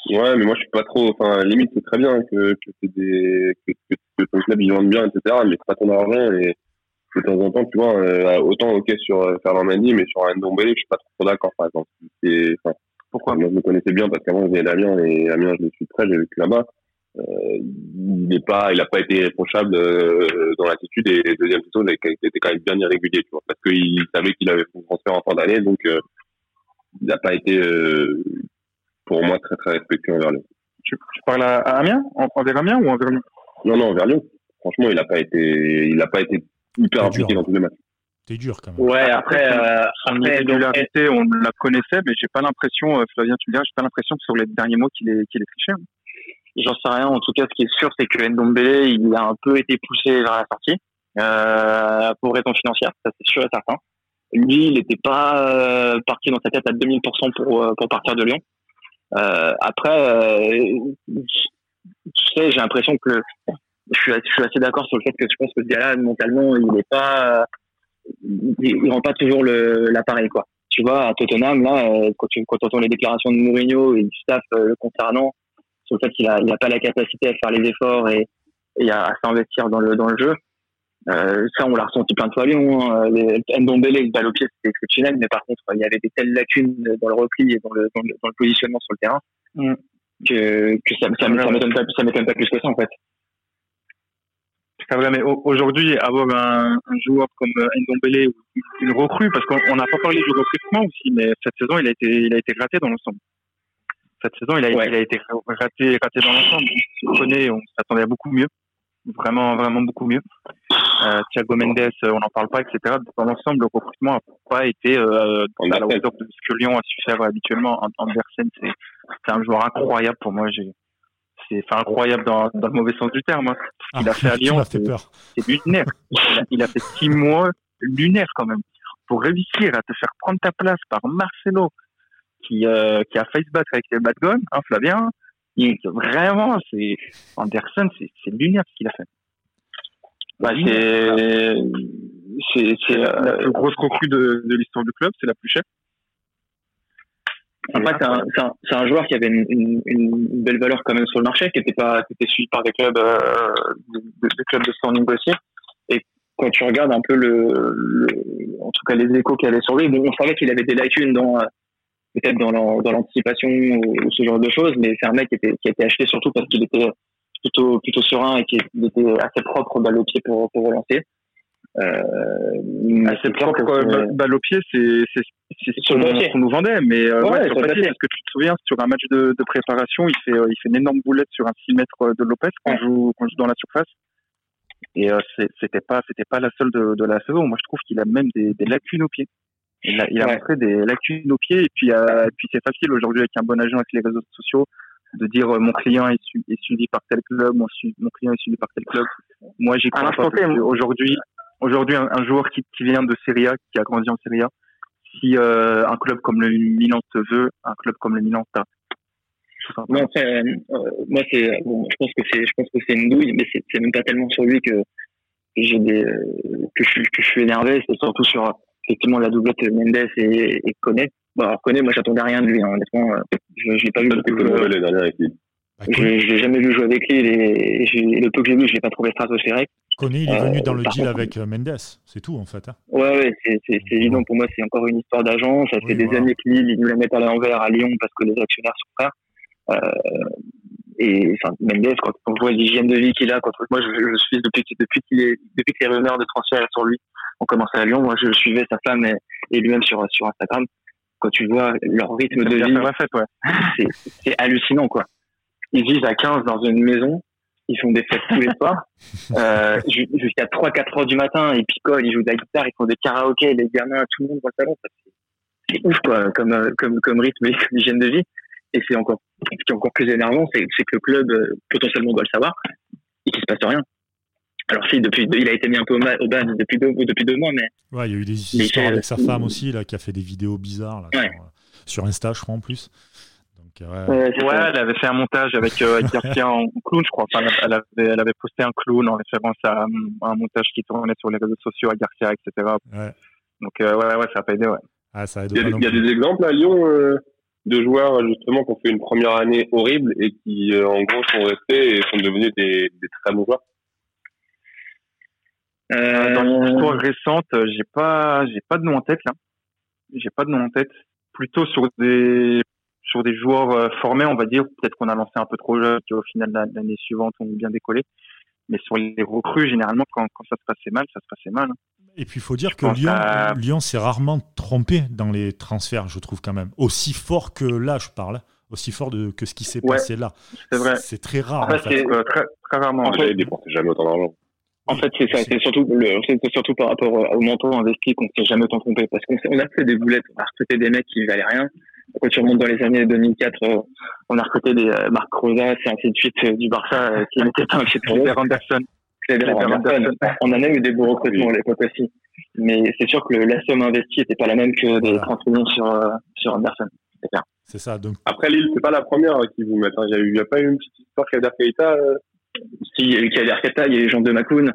Ouais, mais moi, je suis pas trop, enfin, limite, c'est très bien que, que des, que, que, que, ton club, il vende bien, etc., mais c'est pas ton argent et, de temps en temps, tu vois, euh, autant ok sur euh, Ferland Mendy, mais sur Ndombele, je suis pas trop d'accord, par exemple. Enfin, pourquoi? Moi, je me connaissais bien parce qu'avant, je venais d'Amiens et Amiens, je me suis très, j'ai vécu là-bas. Euh, il n'est pas, il a pas été irréprochable euh, dans l'attitude et deuxième saison, il était quand même bien irrégulier, tu vois, parce qu'il savait qu'il avait son transfert en fin d'année, donc euh, il n'a pas été, euh, pour moi, très très respectueux envers lui. Tu, tu parles à, Amiens, envers Amiens ou envers Lyon? Non, non, envers Lyon. Franchement, il n'a pas été, il n'a pas été hyper impliqué dans tous les matchs. C'est dur quand même. Ouais, après, euh, son régularité, on la connaissait, mais j'ai pas l'impression, euh, Flavien, tu me diras, j'ai pas l'impression que sur les derniers mots qu'il est, qu'il est triché. Hein. J'en sais rien. En tout cas, ce qui est sûr, c'est que Ndombele, il a un peu été poussé vers la sortie, euh, pour raison financière, ça c'est sûr et certain. Lui, il n'était pas euh, parti dans sa tête à 2000% pour, euh, pour partir de Lyon. Euh, après, tu sais, j'ai l'impression que je suis, je suis assez d'accord sur le fait que je pense que ce gars-là, mentalement, il n'est pas, il, il, rend pas toujours l'appareil, quoi. Tu vois, à Tottenham, là, euh, quand tu quand entends les déclarations de Mourinho et du staff euh, le concernant, sur le fait qu'il a, il a pas la capacité à faire les efforts et, et à, s'investir dans le, dans le jeu, euh, ça, on l'a ressenti plein de fois à Lyon. Hein. Ndombele, le balle au pied, c'était exceptionnel, mais par contre, il y avait des telles lacunes dans le repli et dans le, dans le, dans le positionnement sur le terrain mm. que, que ça, ça, ça m'étonne pas, ça m'étonne pas plus que ça, en fait. C'est vrai, mais aujourd'hui, avoir un, un, joueur comme euh, Ndombele ou une recrue, parce qu'on n'a pas parlé du recrutement aussi, mais cette saison, il a été, il a été raté dans l'ensemble. Cette saison, il a, il a été raté, raté dans l'ensemble. On connaît, on s'attendait à beaucoup mieux. Vraiment, vraiment beaucoup mieux. Euh, Thiago Mendes, on n'en parle pas, etc. Dans l'ensemble, le recrutement n'a pas été euh, à la hauteur de ce que Lyon a su faire habituellement. Andersen, c'est un joueur incroyable pour moi. J'ai c'est incroyable dans, dans, le mauvais sens du terme. Hein. Ce qu'il a ah, fait à *laughs* Lyon, c'est lunaire. Il a, fait six mois lunaire quand même. Pour réussir à te faire prendre ta place par Marcelo, qui, euh, qui a face back avec les bad guns, hein, Flavien, il, vraiment, c'est Anderson, c'est lunaire ce qu'il a fait. Bah, c'est c'est la plus grosse recrue de, de l'histoire du club, c'est la plus chère. Après, c'est un, un, un, joueur qui avait une, une, une, belle valeur quand même sur le marché, qui était pas, qui était suivi par des clubs, euh, des, clubs de standing aussi. Et quand tu regardes un peu le, le en tout cas les échos qu'il avait sur lui, bon, on savait qu'il avait des lacunes dans, euh, peut-être dans l'anticipation ou, ce genre de choses, mais c'est un mec qui était, qui a été acheté surtout parce qu'il était plutôt, plutôt serein et qu'il était assez propre balle au pied pour, pour relancer. Euh, c'est propre euh, balle au pied, c'est ce qu'on nous vendait, mais euh, ouais, sur papier, parce que tu te souviens, sur un match de, de préparation, il fait, euh, il fait une énorme boulette sur un 6 mètres de Lopez quand, ouais. joue, quand joue dans la surface. Et euh, c'était pas, c'était pas la seule de, de, la saison. Moi, je trouve qu'il a même des, des, lacunes au pied. Il a, il a ouais. montré des lacunes au pied, et puis, euh, puis c'est facile aujourd'hui avec un bon agent avec les réseaux sociaux de dire mon client est, su, est suivi par tel club, mon, mon client est suivi par tel club. Moi, j'ai pas aujourd'hui, aujourd'hui un, un, joueur qui, qui, vient de Serie A, qui a grandi en Serie A, si euh, un club comme le Milan te veut, un club comme le Milan t'a. Non, euh, moi c'est, bon, je pense que c'est, je pense que c'est une douille, mais c'est, même pas tellement sur lui que, que j'ai des, que je suis, que je suis énervé, c'est surtout sur effectivement la doublette Mendes et, et Koné. Bon, alors Koné, moi j'attendais rien de lui, hein, honnêtement, euh, je, je l'ai pas vu beaucoup. Je, l'ai jamais vu jouer avec lui et, et le peu que j'ai vu, je l'ai pas trouvé stratosphérique. Koné, il est venu euh, dans le deal avec euh, Mendes, c'est tout en fait. Hein. Ouais, ouais c'est évident. Pour moi, c'est encore une histoire d'agent. Ça fait des voilà. années que Lille, ils nous la mettent à l'envers à Lyon parce que les actionnaires sont frères. Euh, et enfin, Mendes, quand on voit l'hygiène de vie qu'il a, quand moi je, je suis depuis, depuis qu'il est depuis que les rumeurs de transfert sur lui ont commencé à Lyon, moi je suivais sa femme et, et lui-même sur sur Instagram. Quand tu vois leur rythme de vie, ouais. c'est hallucinant quoi. Ils vivent à 15 dans une maison ils font des fêtes tous les soirs. *laughs* Euh, Jusqu'à 3-4 heures du matin, ils picolent, ils jouent de la guitare, ils font des karaokés, les gamins, tout le monde dans le salon. C'est ouf, quoi, comme, euh, comme, comme rythme et comme hygiène de vie. Et c'est encore, ce qui est encore plus énervant, c'est que le club, euh, potentiellement, doit le savoir et qu'il se passe rien. Alors si, depuis, il a été mis un peu au, au ban depuis deux, depuis deux mois, mais... Ouais, il y a eu des histoires avec sa femme aussi, là, qui a fait des vidéos bizarres, là, ouais. sur, sur, Insta, je crois, en plus. Ouais. elle avait fait un montage avec, euh, *laughs* Garcia en clown, je crois. Enfin, elle, avait, elle avait posté un clown en référence à, un montage qui tournait sur les réseaux sociaux à Garcia, etc. Donc, ouais, ouais, ça a pas aidé, ouais. Ah, ça il, y a, il y a, des exemples à Lyon de joueurs justement qui ont fait une première année horrible et qui en gros sont restés et sont devenus des, des très bons joueurs? Euh, dans l'histoire récente, j'ai pas, j'ai pas de nom en tête là. J'ai pas de nom en tête. Plutôt sur des, sur des joueurs euh, formés, on va dire. Peut-être qu'on a lancé un peu trop jeune, qui au final l'année suivante ont bien décollé. Mais sur les recrues, généralement, quand, quand ça se passait mal, ça se passait mal. Et puis il faut dire que Lyon, Lyon s'est rarement trompé dans les transferts, je trouve quand même. Aussi fort que là, je parle aussi fort de, que ce qui s'est passé là. C'est vrai. C'est très rare. En fait, c'est euh, très, très, rarement. En fait, jamais autant d'argent. En fait, c'est ça. C'est surtout, surtout par rapport au montant investi qu'on ne s'est jamais autant trompé. Parce qu'on a fait des boulettes, on a recruté des mecs qui valaient rien. Quand tu remontes dans les années 2004, euh, on a recruté des euh, Marc Rosa, c'est ainsi de suite euh, du Barça qui n'était pas un Cléber Anderson. Anderson. On a même eu des beaux recrutements à l'époque aussi. Mais c'est sûr que la somme investie n'était pas la même que des 30 millions sur, sur Anderson. C'est ça. Donc... Après, Lille, c'est pas la première qui vous met. Hein. Il n'y a, a, pas eu une petite histoire Kader Keita si, il y a eu Kader Keita, il y a eu Jean de Macoun.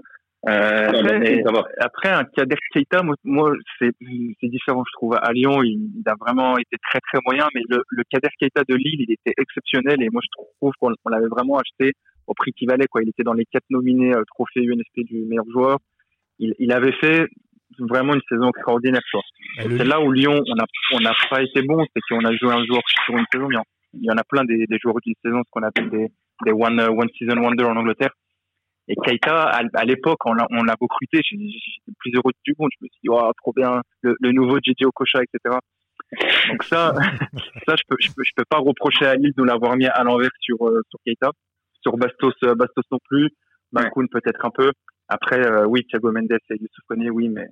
Euh, après, après, un Kader Keita, moi, c'est différent, je trouve. À Lyon, il, a vraiment été très, très moyen, mais le, le Kader Keita de Lille, il était exceptionnel et moi, je trouve qu'on l'avait vraiment acheté au prix qu'il valait. Quoi. Il était dans les quatre nominés euh, trophée UNSP du meilleur joueur. Il, il avait fait vraiment une saison extraordinaire. C'est là où Lyon, on n'a on a pas été bon, c'est qu'on a joué un joueur sur une saison, mais il y en a plein des, des joueurs d'une saison, ce qu'on appelle des, des one, uh, one season wonder en Angleterre. Et Keita, à, l'époque, on l'a, recruté. J'étais plus heureux du monde. Je me suis dit, oh, trop bien, le, le nouveau JJ Okocha, etc. Donc ça, *laughs* ça, je peux, je peux, je peux pas reprocher à Lille de l'avoir mis à l'envers sur, euh, sur Keita. Sur Bastos, euh, Bastos non plus. Makoun peut-être un peu. Après, euh, oui, Thiago Mendes et Youssouf oui, mais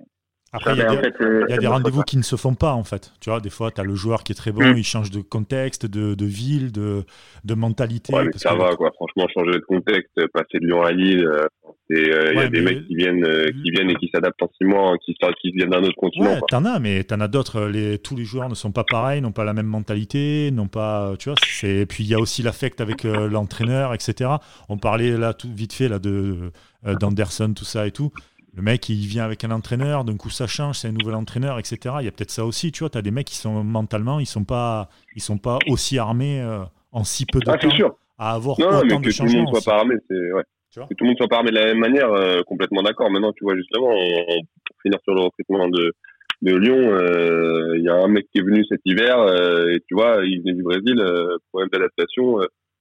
après, il y a, des, rendez-vous qui ne se font pas, en fait. Tu vois, des fois, tu as le joueur qui est très bon, mm. il change de contexte, de, de ville, de, de mentalité. Ouais, mais ça va, quoi. Franchement, changer de contexte, passer de Lyon à Lille, euh, euh, il y a des mecs qui viennent, euh, qui viennent et qui s'adaptent en six mois, qui, qui viennent d'un autre continent. Ouais, t'en as, mais t'en as d'autres. Les, tous les joueurs ne sont pas pareils, n'ont pas la même mentalité, n'ont pas, tu vois. Et puis il y a aussi l'affect avec l'entraîneur, etc. On parlait là tout vite fait là de d'Anderson, tout ça et tout. Le mec, il vient avec un entraîneur, d'un coup ça change, c'est un nouvel entraîneur, etc. Il y a peut-être ça aussi, tu vois. Tu as des mecs qui sont mentalement, ils sont pas, ils sont pas aussi armés euh, en si peu de ah, temps sûr. à avoir non, autant mais que Tout le monde soit pas armé, c'est ouais. que tout le monde soit pas armé de la même manière, euh, complètement d'accord. Maintenant, tu vois justement, pour finir sur le recrutement de de Lyon, euh, il y a un mec qui est venu cet hiver et tu vois, il venait du Brésil, problème d'adaptation,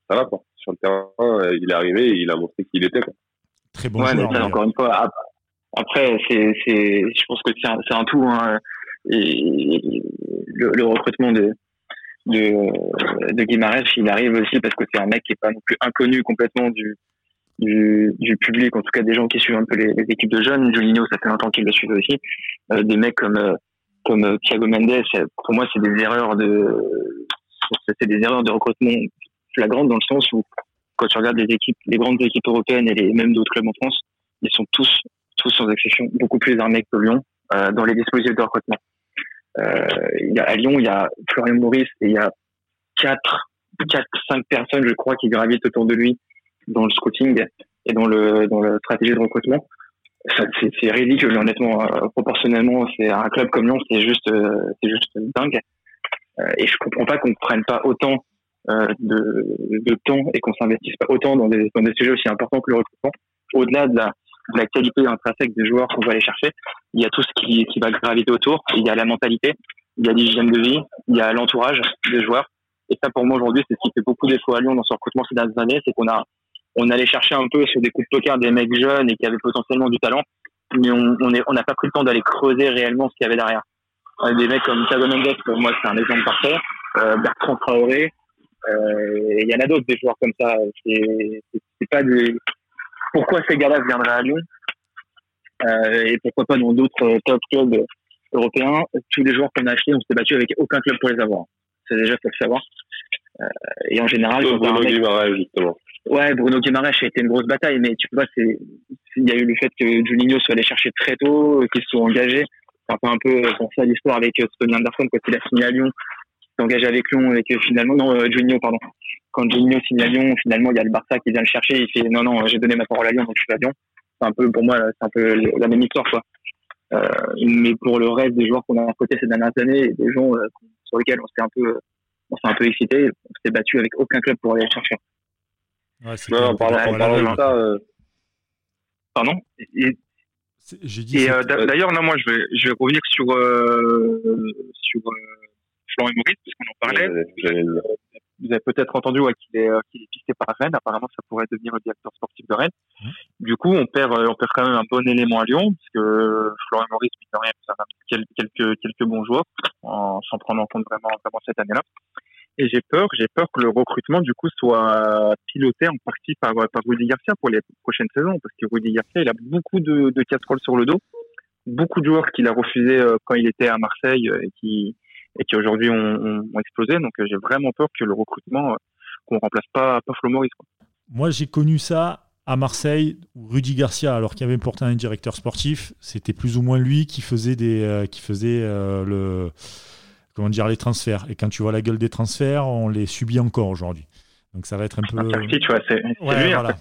ça va quoi. Sur le terrain, il est arrivé et il a montré qu'il était. Quoi. Très bon joueur. Mais encore une fois, après, c'est, c'est, je pense que c'est un, tout. Hein, et le, recrutement de de, de Guimarães, il arrive aussi parce que c'est un mec qui est pas non plus inconnu complètement du, du, du public, en tout cas des gens qui suivent un peu les, équipes de jeunes. Juninho, ça fait longtemps qu'il le suit aussi. Euh, des mecs comme euh, comme Thiago Mendes, pour moi, c'est des erreurs de c'est des erreurs de recrutement flagrantes dans le sens où quand tu regardes les équipes, les grandes équipes européennes et les, même d'autres clubs en France, ils sont tous sans exception, beaucoup plus armés que Lyon euh, dans les dispositifs de recrutement. Euh, il y a, à Lyon, il y a Florian Maurice et il y a quatre, quatre, cinq personnes, je crois, qui gravitent autour de lui dans le scouting et dans le dans la stratégie de recrutement. C'est ridicule, honnêtement. Euh, proportionnellement, c'est un club comme Lyon, c'est juste, c'est juste dingue. et je comprends pas qu'on prenne pas autant de, temps et qu'on s'investisse pas autant dans des, dans des sujets aussi importants que le recrutement, au-delà de la, la qualité intrinsèque des joueurs qu'on va aller chercher. Il y a tout ce qui, qui va graviter autour. Il y a la mentalité, il y a l'hygiène de vie, il y a l'entourage des joueurs. Et ça, pour moi, aujourd'hui, c'est ce qui fait beaucoup d'effort à Lyon dans ce recrutement ces dernières années. C'est qu'on a, on allait chercher un peu sur des coups de poker des mecs jeunes et qui avaient potentiellement du talent, mais on n'a on n'a pas pris le temps d'aller creuser réellement ce qu'il y avait derrière. Euh, des mecs comme Thiago Mendes, pour moi, c'est un exemple parfait. Euh, Bertrand Traoré, euh, il y en a d'autres des joueurs comme ça. C'est pas des, pourquoi ces gars-là viendraient à Lyon euh, et pourquoi pas dans d'autres euh, top clubs européens. Tous les joueurs qu'on a achetés, on s'est battu avec aucun club pour les avoir. C'est déjà faut le savoir. Euh, et en général, Bruno Guimaraes justement. Ouais, Bruno Guimaraes a été une grosse bataille, mais tu vois, c'est il y a eu le fait que Juninho soit allé chercher très tôt, qu'ils se sont engagés. C'est un peu pour ça l'histoire avec Tony Anderson quand il a signé à Lyon. engagé avec Lyon et que finalement, non, Juninho, pardon. Quand Juninho signe à Lyon, finalement, il y a le Barça qui vient le chercher. Il fait non, non, j'ai donné ma parole à Lyon, donc je suis à Lyon. C'est un peu, pour moi, c'est un peu la même histoire, quoi. Euh, mais pour le reste des joueurs qu'on a à côté ces dernières années, des gens sur lesquels on s'est un peu, on s'est un peu excité, on s'est battu avec aucun club pour aller le chercher. Ouais, non, parlant, de ça, Pardon? Euh, d'ailleurs, là, moi, je vais, je vais revenir sur euh, sur euh, Florent et Maurice, parce qu'on en parlait. Vous avez peut-être entendu qu'il est, qu'il est pisté par Rennes. Apparemment, ça pourrait devenir le directeur sportif de Rennes. Mmh. Du coup, on perd, on perd quand même un bon élément à Lyon, parce que Florent et Maurice, rien, ça a quelques, quelques bons joueurs, en, sans prendre en compte vraiment, vraiment cette année-là. Et j'ai peur, j'ai peur que le recrutement du coup soit piloté en partie par, par Rudy Garcia pour les prochaines saisons, parce que Rudy Garcia, il a beaucoup de, de casseroles sur le dos, beaucoup de joueurs qu'il a refusé euh, quand il était à Marseille euh, et qui et qui aujourd'hui ont, ont, explosé. Donc euh, j'ai vraiment peur que le recrutement qu'on remplace pas pas Flo Maurice. Quoi. Moi j'ai connu ça à Marseille, où Rudy Garcia, alors qu'il y avait pourtant un directeur sportif, c'était plus ou moins lui qui faisait des qui faisait le comment dire, les transferts. Et quand tu vois la gueule des transferts, on les subit encore aujourd'hui. Donc ça va être un peu. tu vois, c'est lui, voilà.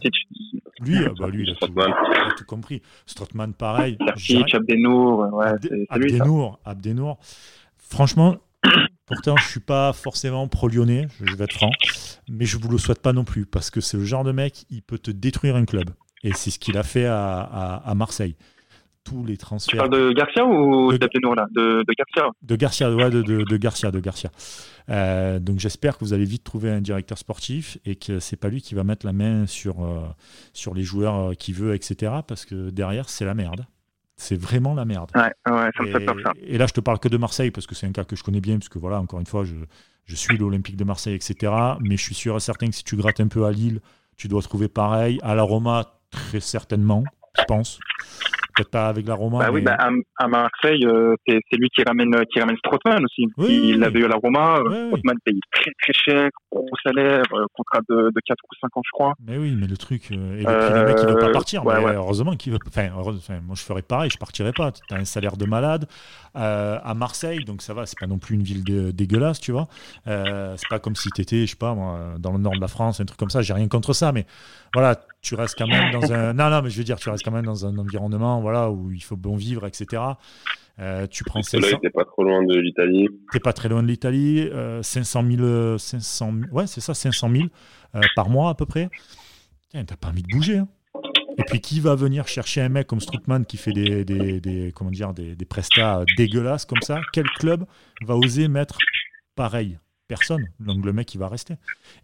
Lui, ah bah, lui, il a, tout, il a tout compris. Strottman, pareil. Abdenour, ouais, Abdenour, Abdenour. Franchement, pourtant, je suis pas forcément pro-lyonnais, je vais être franc, mais je vous le souhaite pas non plus, parce que c'est le genre de mec, il peut te détruire un club. Et c'est ce qu'il a fait à, à, à Marseille tous les transferts. Tu parles de Garcia ou de, là? De, de, Garcia De Garcia, ouais, de, de Garcia, de Garcia. Euh, donc j'espère que vous allez vite trouver un directeur sportif et que c'est pas lui qui va mettre la main sur, euh, sur les joueurs euh, qu'il veut, etc. Parce que derrière, c'est la merde. C'est vraiment la merde. Ouais, ouais, ça me fait peur ça. Et là, je te parle que de Marseille parce que c'est un cas que je connais bien, parce que voilà, encore une fois, je, je suis l'Olympique de Marseille, etc. Mais je suis sûr et certain que si tu grattes un peu à Lille, tu dois trouver pareil. À la Roma, très certainement, je pense. Peut-être pas avec la Roma. Bah oui, bah à, Marseille, euh, c'est lui qui ramène, qui ramène Strootman aussi. il l'avait eu à la Roma. Euh, Strootman paye très très cher, gros salaire, euh, contrat de, de 4 ou 5 ans, je crois. Mais oui, mais le truc. et le, mec, il veut pas partir. Heureusement qu'il veut. Enfin, moi, je ferais pareil, je partirais pas. Tu as un salaire de malade à Marseille, donc ça va, c'est pas non plus une ville dégueulasse, tu vois. c'est pas comme si tu étais, je sais pas, moi, dans le nord de la France, un truc comme ça. J'ai rien contre ça, mais voilà, tu restes quand même dans *laughs* un. Non, non, mais je veux dire, tu restes quand même dans un environnement voilà, où il faut bon vivre, etc. Euh, tu prends 500... t'es pas trop loin de l'Italie. T'es pas très loin de l'Italie. 500 000, 500 ouais, c'est ça, 500 000 euh, par mois à peu près. T'as pas envie de bouger. Hein. Et puis qui va venir chercher un mec comme Strootman qui fait des, des, des comment dire, des, des prestats dégueulasses comme ça? Quel club va oser mettre pareil? Personne. Donc le mec, il va rester.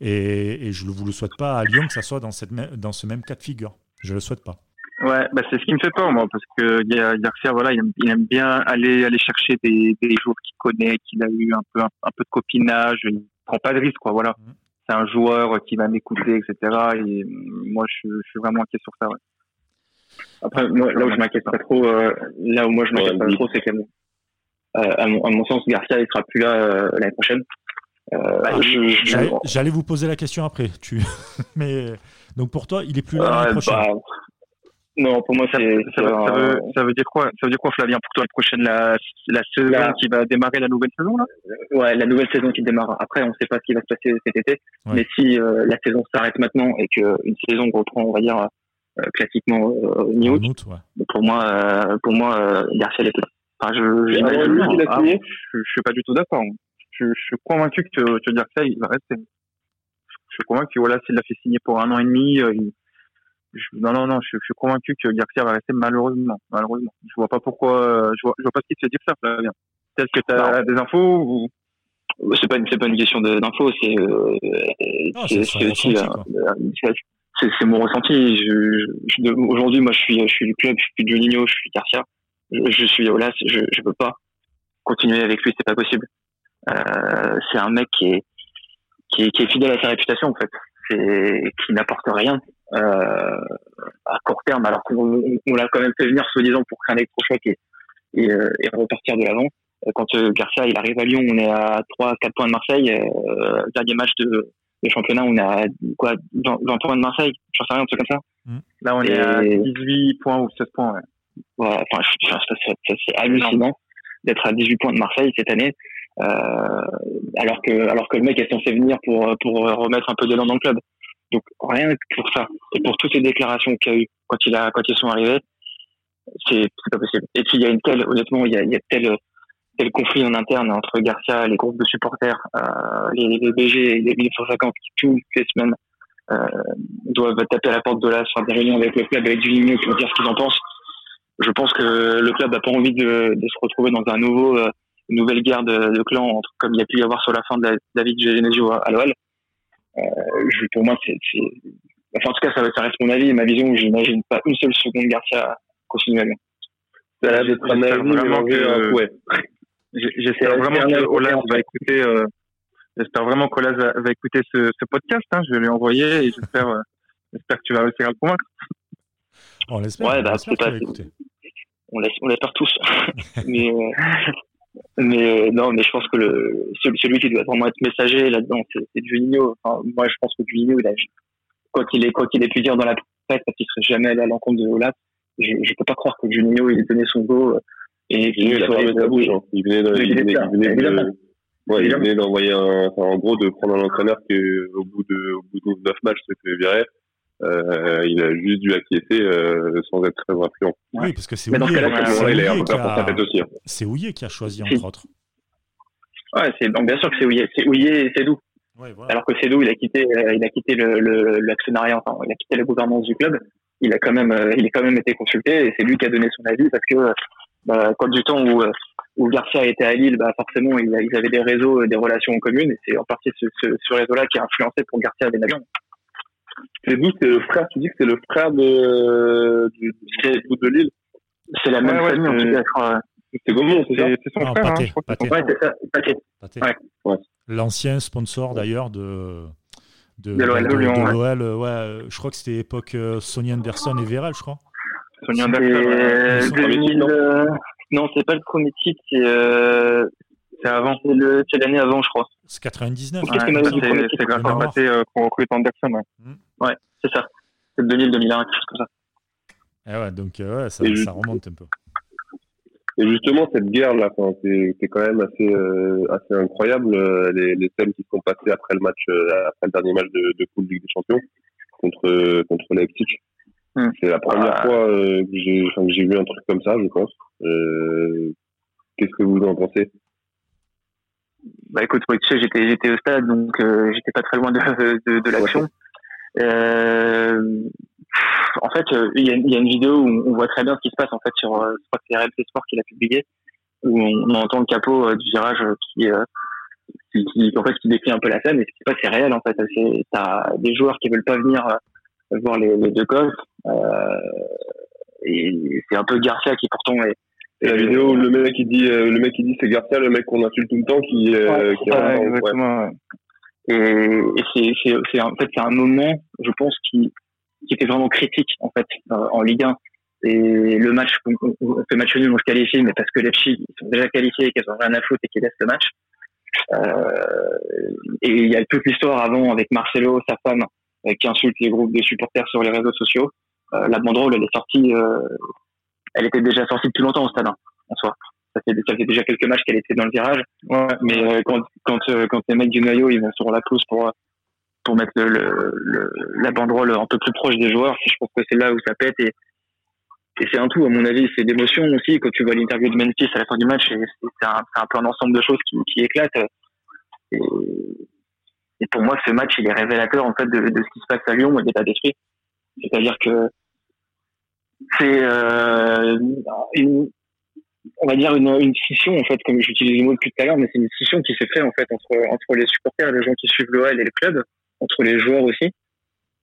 Et, et je ne vous le souhaite pas à Lyon que ça soit dans, cette, dans ce même cas de figure. Je ne le souhaite pas. Ouais, bah c'est ce qui me fait peur, moi, parce que Garcia, voilà, il aime, il aime, bien aller, aller chercher des, des joueurs qu'il connaît, qu'il a eu un peu, un, peu de copinage, il prend pas de risque, quoi, voilà. Mm. C'est un joueur qui va m'écouter, etc. Et moi, je, je, suis vraiment inquiet sur ça, ouais. Après, moi, là où je m'inquiète pas trop, euh, là où moi je m'inquiète pas trop, c'est que, euh, à, mon, à mon sens, Garcia, il sera plus là euh, l'année prochaine. Euh, bah, J'allais vous poser la question après. Tu... *laughs* Mais donc pour toi, il est plus là l'année prochaine? Bah, non, pour moi, ça, ça, veut, ça, veut, dire quoi? Ça veut dire quoi, Flavien, pour toi, la prochaine, la, la saison qui va démarrer la nouvelle saison, là? Ouais, la nouvelle saison qui démarre. Après, on ne sait pas ce qui va se passer cet été. Mais si euh, la saison s'arrête maintenant et qu'une saison reprend, on va dire, euh, classiquement euh, mi-août, pour moi, pour moi Garcia est enfin, je, je, ah, je, suis pas du tout d'accord. Je, je, suis convaincu que, que Garcia, il va rester. Je suis convaincu que voilà, s'il l'a fait signer pour un an et demi, il, non, non, non, je, suis convaincu que Garcia va rester malheureusement. Malheureusement. Je vois pas pourquoi, euh, je vois, je vois pas ce qui te fait dire ça, Flavien. Est-ce que tu as des infos ou... C'est pas une, c'est pas une question d'infos, c'est, euh, c'est, aussi, euh, c'est, mon ressenti. Je, aujourd'hui, moi, je suis, je suis du club, je suis de Juninho, je suis Garcia. Je, suis Olas, je, je peux pas continuer avec lui, c'est pas possible. Euh, c'est un mec qui est, qui est, qui est fidèle à sa réputation, en fait. C'est, qui n'apporte rien euh, à court terme, alors qu'on on, l'a quand même fait venir soi-disant pour créer un électrochoc et, et, euh, et repartir de l'avant. Euh, quand Garcia il arrive à Lyon, on est à 3-4 points de Marseille. Euh, dernier match de, de championnat, on est à quoi 20, points de Marseille, j'en sais rien, un truc comme ça. Mmh. Là, on est à 18 points ou 16 points. Ouais. Voilà, enfin, c'est hallucinant d'être à 18 points de Marseille cette année. alors que alors que le mec est censé venir pour pour remettre un peu d'élan dans le club. Donc rien que pour ça et pour toutes ces déclarations qu'il y a eu quand il a quand ils sont arrivés, c'est pas possible. Et puis il y a une telle honnêtement il y a, il y a tel tel conflit en interne entre Garcia, les groupes de supporters, euh, les, les BG et les 1950 qui toutes les semaines euh, doivent taper à la porte de l'AS, faire des réunions avec le club, avec Juninho pour dire ce qu'ils en pensent. Je pense que le club n'a pas envie de, de, se retrouver dans un nouveau, euh, une nouvelle guerre de, de clans, entre, comme il y a pu y avoir sur la fin de la, David Genesio à, à l'OL. Euh, pour moi, c'est, enfin, en tout cas, ça, ça reste mon avis et ma vision. J'imagine pas une seule seconde Garcia continuer à Lyon. Ça a l'air d'être un avis, mais ouais. J'espère vraiment que Olas va écouter. Euh, j'espère vraiment qu'Olas va, va, écouter ce, ce podcast. Hein, je vais lui envoyer et j'espère, euh, j'espère que tu vas réussir à le convaincre. On l'espère. Ouais, bah. On l'espère tous. *laughs* mais euh, mais euh, non, mais je pense que le celui qui doit vraiment être messager là-dedans, c'est Juninho. Enfin, moi, je pense que Juninho, il a, quoi qu'il ait quoi qu'il ait pu dire dans la presse, parce qu'il serait jamais allé à l'encontre de Olas, je, je peux pas croire que Juninho il ait donné son go et il venait de bouche. Hein. Il venait, de, il venait, il venait de, ouais, il venait d'envoyer un, enfin, en gros, de prendre un entraîneur qui, au bout de, au bout de 9 matchs, s'est fait virer. Euh, il a juste dû acquiescer euh, sans être très influent. Oui, parce que c'est Ouillet, c'est Ouillet qui a choisi, entre autres. Ouais, c'est, donc bien sûr que c'est Ouillet, c'est Ouillet et Cédou. Ouais, voilà. Alors que Cédou, il a quitté, euh, il a quitté le, l'actionnariat, enfin, il a quitté la gouvernance du club. Il a quand même, euh, il a quand même été consulté et c'est lui qui a donné son avis parce que bah, quand du temps où, où Garcia était à Lille, bah, forcément, ils, ils avaient des réseaux, des relations communes, et c'est en partie ce, ce, ce réseau-là qui a influencé pour Garcia à Benavion. C'est d'où c'est le frère, tu dis que c'est le frère de, du, du de Lille C'est la même ouais, famille, ouais, en tout cas. C'est Gaumont, c'est ça? C'est son non, frère, Pathé, hein, Pathé. Ouais, c'est ça, Pathé. Pathé. Ouais. L'ancien sponsor, d'ailleurs, de de, de l'OL, ouais. ouais. Je crois que c'était époque euh, Sonny Anderson et Véral, je crois. Sonia Anderson. 2000, euh, non, c'est pas le premier titre, c'est euh, c'est avant. C'est l'année avant, je crois. C'est 99. Ouais, c'est grâce à Maté euh, qu'on recrute Anderson. Ouais, mmh. ouais c'est ça. C'est 2000, 2001, quelque chose comme ça. Et ouais, donc euh, ouais, ça, ça remonte un peu. Et justement, cette guerre-là, c'est quand même assez, euh, assez incroyable. Les, les thèmes qui sont passés après le match, après le dernier match de, de Coupe Ligue des Champions contre, contre Leipzig. Hmm. C'est la première ah. fois euh, que j'ai vu un truc comme ça, je pense. Euh, Qu'est-ce que vous en pensez? Bah écoute, tu sais, j'étais j'étais au stade, donc euh, j'étais pas très loin de, de, de l'action. Euh, en fait, il y, a, y, a, une vidéo où on voit très bien ce qui se passe en fait sur, je crois que c'est RMC Sport qui l'a publié, où on, entend le capot du virage qui, qui, qui, en fait qui décrit un peu la scène, et ce qui se passe c'est réel en fait. C'est t'as des joueurs qui veulent pas venir voir les, les deux. Euh, et c'est un peu Garcia qui pourtant est, la vidéo où le mec il dit euh, le mec il dit c'est Garcia le mec qu'on insulte tout le temps qui euh, qui ouais, exactement, et, et c'est c'est c'est en fait c'est un moment je pense qui qui était vraiment critique en fait en Ligue 1 et le match on fait match nul on se qualifie mais parce que les filles ils sont déjà qualifiés et qu'elles ont rien à foutre et qu'ils laissent le match. Euh, et il y a toute l'histoire avant avec Marcelo sa femme euh, qui insulte les groupes de supporters sur les réseaux sociaux. Euh, la banderole, elle est sortie, euh, elle était déjà sortie depuis longtemps au stade, hein, en soi. Ça fait, ça fait déjà quelques matchs qu'elle était dans le virage. Ouais. Mais quand, quand, quand les mecs du noyau, ils vont sur la pelouse pour, pour mettre le, le, la banderole un peu plus proche des joueurs, je pense que c'est là où ça pète. Et, et c'est un tout, à mon avis, c'est d'émotion aussi. Quand tu vois l'interview de Memphis à la fin du match, c'est un, un, peu un ensemble de choses qui, qui éclatent. Et, et pour moi, ce match, il est révélateur en fait de, de ce qui se passe à Lyon et de l'état d'esprit. C'est-à-dire que c'est euh, une, on va dire une, une scission en fait, comme j'utilise le mot depuis tout à l'heure, mais c'est une scission qui s'est faite en fait entre entre les supporters, les gens qui suivent l'OL et le club, entre les joueurs aussi.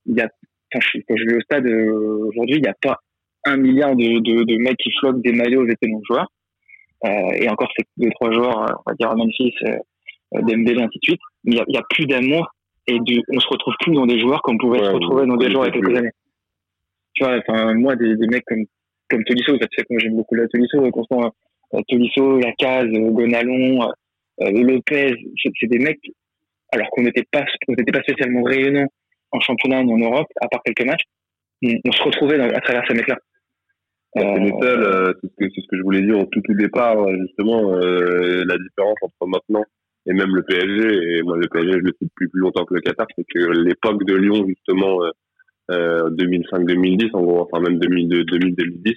Il y a, quand je, quand je vais au stade euh, aujourd'hui, il n'y a pas un milliard de, de, de mecs qui floquent des maillots aux étés joueurs. Euh, et encore, c'est deux trois joueurs, on va dire Memphis, euh, Dembélé, ainsi de suite il n'y a, a, plus d'amour et du, on se retrouve plus dans des joueurs comme on pouvait se retrouver dans des joueurs il y a quelques années. Tu vois, enfin, moi, des, des mecs comme, comme Tolisso, ça fait que moi j'aime beaucoup la Tolisso, Constant, euh, Tolisso, Lacaz, Gonalon, euh, Lopez, c'est des mecs, alors qu'on n'était pas, on n'était pas spécialement rayonnants en championnat ni en Europe, à part quelques matchs, on, on se retrouvait dans, à travers ces mecs-là. C'est les seuls, c'est ce, que je voulais dire au tout, tout départ, justement, la différence entre maintenant et même le PSG, et moi le PSG je le sais depuis plus longtemps que le Qatar, c'est que l'époque de Lyon, justement, 2005-2010, en gros, enfin même 2002-2010,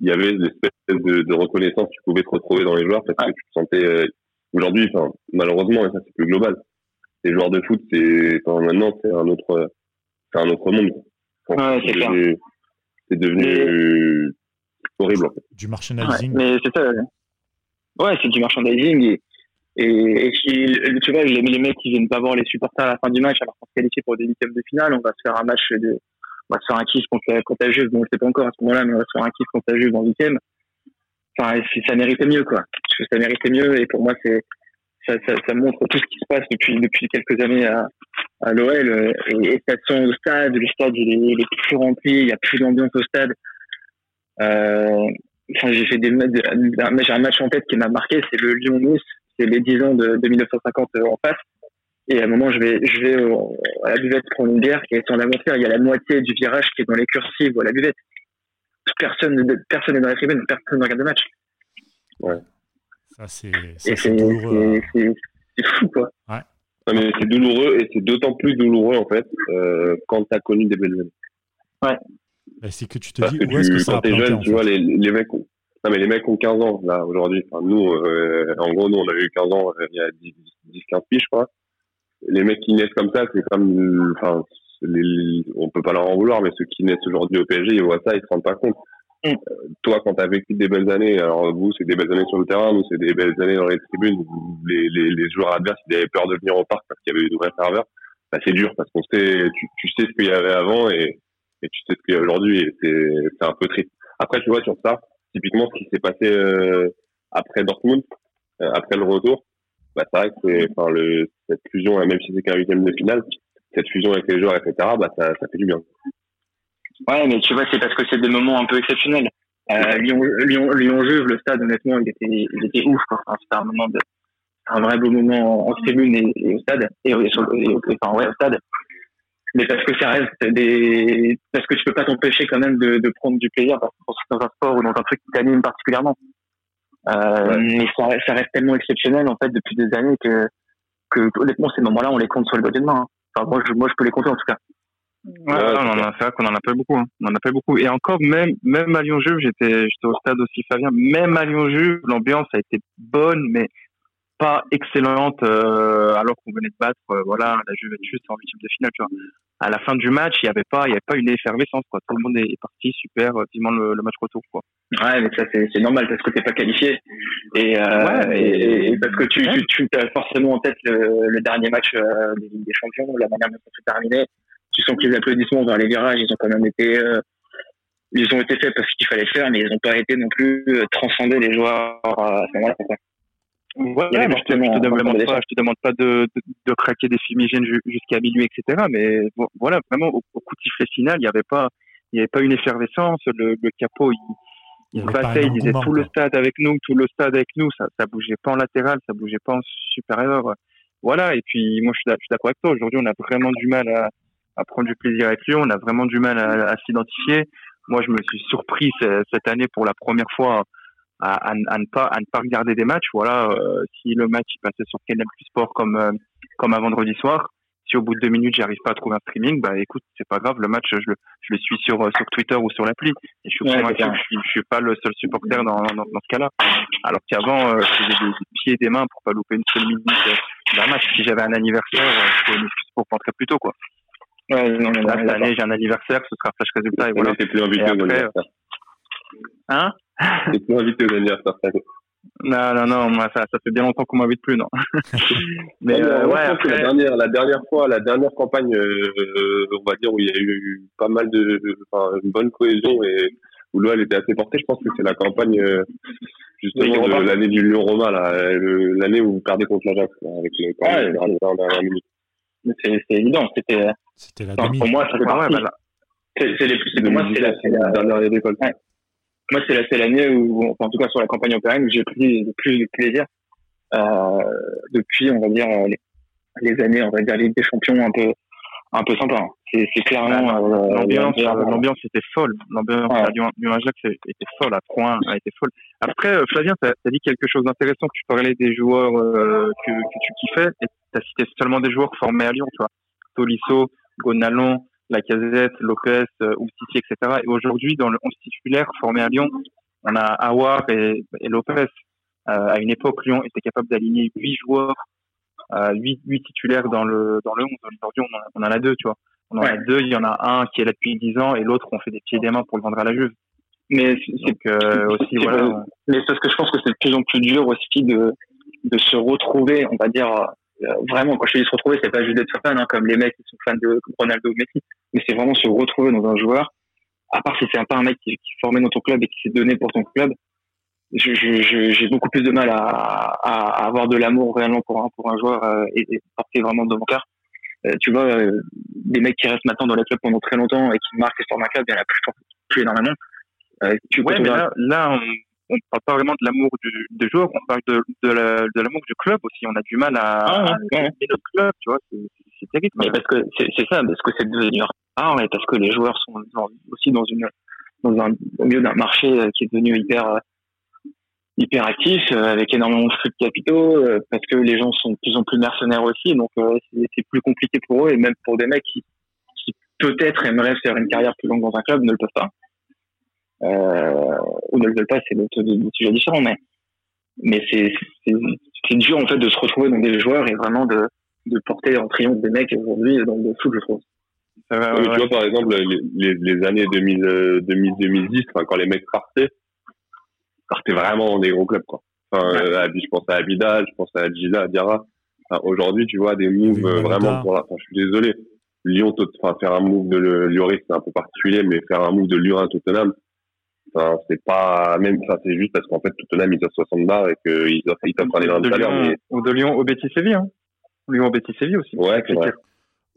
il y avait une espèce de, de, reconnaissance, tu pouvais te retrouver dans les joueurs parce que tu te sentais aujourd'hui, enfin, malheureusement, et ça c'est plus global. Les joueurs de foot, c'est, enfin, maintenant, c'est un autre, c'est un autre monde. c'est devenu horrible, en fait. Du merchandising. mais c'est ça. Ouais, c'est du merchandising et, et, et, tu vois, les, les, mecs qui viennent pas voir les supporters à la fin du match alors qu'on se qualifie pour des huitièmes de finale, on va se faire un match de, on va se faire un kiff contre, contre la Juve. Bon, je sais pas encore à ce moment-là, mais on va se faire un kiff contre la Juve en huitième. Enfin, ça méritait mieux, quoi. Parce que ça méritait mieux et pour moi, c'est, ça, ça, ça, montre tout ce qui se passe depuis, depuis quelques années à, à l'OL. Et, et ça sent au stade, le stade il est, plus rempli, il y a plus d'ambiance au stade. Euh, enfin, j'ai fait des j'ai un match en tête qui m'a marqué, c'est le Lyon-Nice, c'est les 10 ans de, de 1950 euh, en face. Et à un moment, je vais, je vais à la buvette prendre une bière et sans l'aventure, il y a la moitié du virage qui est dans les cursives ou à la buvette. Personne, personne n'est dans la tribune, personne ne regarde le match. Ouais. Ça, c'est douloureux. Hein. C'est fou, quoi. Ouais. mais c'est douloureux et c'est d'autant plus douloureux, en fait, euh, quand tu as connu des belles années. Ouais. Bah, c'est que tu te dis, où est-ce que ça Quand t'es jeune, tu vois, les, les mecs ont... Non, mais les mecs ont 15 ans, là, aujourd'hui. Enfin, nous, euh, en gros, nous, on a eu 15 ans euh, il y a 10, 10 15 piges, je crois. Les mecs qui naissent comme ça, c'est comme, enfin, les, on peut pas leur en vouloir, mais ceux qui naissent aujourd'hui au PSG, ils voient ça, ils se rendent pas compte. Mm. toi, quand tu as vécu des belles années, alors vous, c'est des belles années sur le terrain, nous, c'est des belles années dans les tribunes, les, les, les joueurs adverses, ils avaient peur de venir au parc parce qu'il y avait une vraie ferveur. Bah, c'est dur parce qu'on sait, tu, tu sais ce qu'il y avait avant et, et tu sais ce qu'il y a aujourd'hui et c'est un peu triste. Après, tu vois, sur ça, typiquement, ce qui s'est passé euh, après Dortmund, euh, après le retour, bah, c'est vrai que cette fusion, même si c'est qu'un huitième de finale, cette fusion avec les joueurs, etc., bah, ça, fait du bien. Ouais, mais tu vois, c'est parce que c'est des moments un peu exceptionnels. Euh, Lyon, Lyon, Lyon Juve, le stade, honnêtement, il était, il était ouf. C'était un moment de, un vrai beau moment en tribune et, au stade, et, enfin, ouais, au stade. Mais parce que ça reste des, parce que tu peux pas t'empêcher quand même de, de prendre du plaisir dans un sport ou dans un truc qui t'anime particulièrement. Euh, ouais. Mais ça, ça, reste tellement exceptionnel en fait depuis des années que, que honnêtement ces moments-là on les compte sur le doigt d'une main. Hein. Enfin moi je, moi je peux les compter en tout cas. Ouais, non, c'est vrai qu'on en a pas beaucoup. Hein. On en a pas beaucoup. Et encore, même, même à Lyon-Juve, j'étais, j'étais au stade aussi, Fabien. Même à Lyon-Juve, l'ambiance a été bonne, mais pas excellente, euh, alors qu'on venait de battre, euh, voilà, la Juventus en huitième de finale, tu vois. À la fin du match, il y avait pas, il y avait pas une effervescence, quoi. Tout le monde est parti super, euh, vivement le, le match retour, quoi. Ouais, mais ça, c'est, normal parce que t'es pas qualifié. Et, euh, ouais, et, et, parce que tu, ouais. tu, tu as forcément en tête le, le dernier match euh, des des Champions, la manière dont ça s'est terminé tu sens que les applaudissements vers les virages, ils ont quand même été, euh, ils ont été faits parce qu'il fallait faire, mais ils n'ont pas été non plus euh, transcender les joueurs à ce moment-là. Ouais, ouais mais je te, je te demande pas, je te demande pas de, de, de craquer des fumigènes jusqu'à minuit, etc. Mais voilà, vraiment, au, au coup de sifflet final, il n'y avait pas, il y avait pas une effervescence. Le, le capot, il, il battait, il disait tout le stade avec nous, tout le stade avec nous. Ça, ça bougeait pas en latéral, ça bougeait pas en supérieur. Voilà. Et puis, moi, je suis d'accord avec toi. Aujourd'hui, on a vraiment du mal à, à prendre du plaisir avec lui. On a vraiment du mal à, à s'identifier. Moi, je me suis surpris cette année pour la première fois à, à, à, ne pas à ne pas regarder des matchs. Voilà, euh, si le match passait sur Canal Plus Sport comme euh, comme un vendredi soir, si au bout de deux minutes j'arrive pas à trouver un streaming, bah écoute, c'est pas grave. Le match, je le je le suis sur sur Twitter ou sur l'appli. Et je suis ouais, convaincu que je suis, je suis pas le seul supporter dans dans, dans ce cas-là. Alors qu'avant, euh, je faisais des, des, pieds et des mains pour pas louper une seule minute euh, d'un match. Si j'avais un anniversaire, euh, je pouvais m'excuser pour rentrer plus tôt, quoi. Ouais, non, non, là, cette année, j'ai un anniversaire, ce sera flash résultat et voilà. Plus. Hein? T'es plus invité aux anniversaires, non, non, non, moi, ça, ça fait bien longtemps qu'on m'invite plus, non. *laughs* mais, euh, ouais, après... la dernière, la dernière fois, la dernière campagne, euh, on va dire, où il y a eu pas mal de, enfin, une bonne cohésion et où l'OL était assez porté, je pense que c'est la campagne, euh, justement, de l'année du Lyon-Roma, là, l'année où vous perdez contre l'Ajax, avec le, ouais. C'est évident, c'était, c'était la demi. Pour moi, ça fait. Voilà. C'est, c'est les, pour moi, c'est la, c'est la dernière école. Ouais. Moi, c'est la, c'est l'année où, enfin, en tout cas sur la campagne européenne, où j'ai pris le plus de plaisir euh, depuis, on va dire, les, les, années, on va dire, Ligue des Champions un peu, un peu sympa. Hein. C'est clairement bah, euh, l'ambiance. L'ambiance était folle. L'ambiance du Ajax était folle. À point a été folle. Après, euh, Flavien, tu as, dit quelque chose d'intéressant. Tu parlais des joueurs euh, que, que, tu kiffais et tu as cité seulement des joueurs formés à Lyon. Tu vois, Tolisso, Gonalon, Lacazette, Lopez, euh, etc. Et aujourd'hui, dans le 11 titulaire formé à Lyon, on a Awar et, et Lopez. à une époque, Lyon était capable d'aligner huit joueurs euh, 8, titulaires dans le dans le 11. Aujourd'hui, on, en a deux, tu vois. On en a deux. Il y en a un qui est là depuis 10 ans et l'autre, on fait des pieds et des mains pour le vendre à la Juve. Mais c'est euh, aussi voilà. Mais parce que je pense que c'est de plus en plus dur aussi de de se retrouver, on va dire euh, vraiment. Quand je dis se retrouver, c'est pas juste d'être fan, hein, comme les mecs qui sont fans de Ronaldo ou Messi, mais c'est vraiment se retrouver dans un joueur. À part si c'est pas un mec qui, qui est formé dans ton club et qui s'est donné pour ton club, j'ai beaucoup plus de mal à, à, avoir de l'amour réellement pour un, pour un joueur euh, et, et, porter vraiment de mon cœur. Euh, tu vois, euh, des mecs qui restent maintenant dans les clubs pendant très longtemps et qui marquent sur un club, il y en a plus, plus énormément. Euh, tu mais là, là, on, on parle pas vraiment de l'amour du, des joueurs, on parle de, de l'amour du club aussi. On a du mal à, ah, ouais, notre club, tu vois, c'est terrible. Mais parce que c'est ça, parce que c'est devenu rare et parce que les joueurs sont aussi dans une dans un, au milieu d'un marché qui est devenu hyper hyper actif euh, avec énormément de flux de capitaux euh, parce que les gens sont de plus en plus mercenaires aussi donc euh, c'est plus compliqué pour eux et même pour des mecs qui, qui peut-être aimeraient faire une carrière plus longue dans un club ne le peuvent pas euh, ou ne le veulent pas c'est des sujets différents mais mais c'est c'est dur en fait de se retrouver dans des joueurs et vraiment de de porter en triomphe des mecs aujourd'hui dans le foot je trouve Tu vois, par exemple, les, les, années 2000, 2000, 2010, quand les mecs partaient, partait vraiment dans des gros clubs, quoi. Enfin, euh, je pense à Abidal, je pense à Gila, à Diarra. Aujourd'hui, tu vois, des moves euh, vraiment pour enfin, je suis désolé. Lyon, enfin, faire un move de Lloris, c'est un peu particulier, mais faire un move de Lyon à Tottenham, enfin, c'est pas même, ça, c'est juste parce qu'en fait, Tottenham, ils ont 60 bars et qu'ils offrent, ils offrent un énorme salaire. Mais... Ou de Lyon au Betis Séville, hein. Lyon au Betis Séville aussi. Ouais, c'est vrai.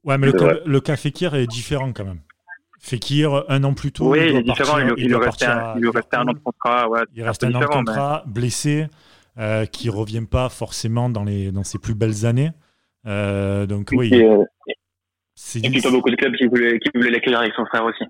Ouais, mais le, cas, le cas Fekir est différent quand même. Fekir, un an plus tôt. Oui, il, est différent. il, il, lui restait un, il restait un an de contrat. Ouais, il reste un an de contrat, blessé, euh, qui ne revient pas forcément dans, les, dans ses plus belles années. Euh, donc, oui. Et, euh, c'est et puis, pas beaucoup de clubs qui voulaient, qui voulaient l'accueillir avec son frère aussi.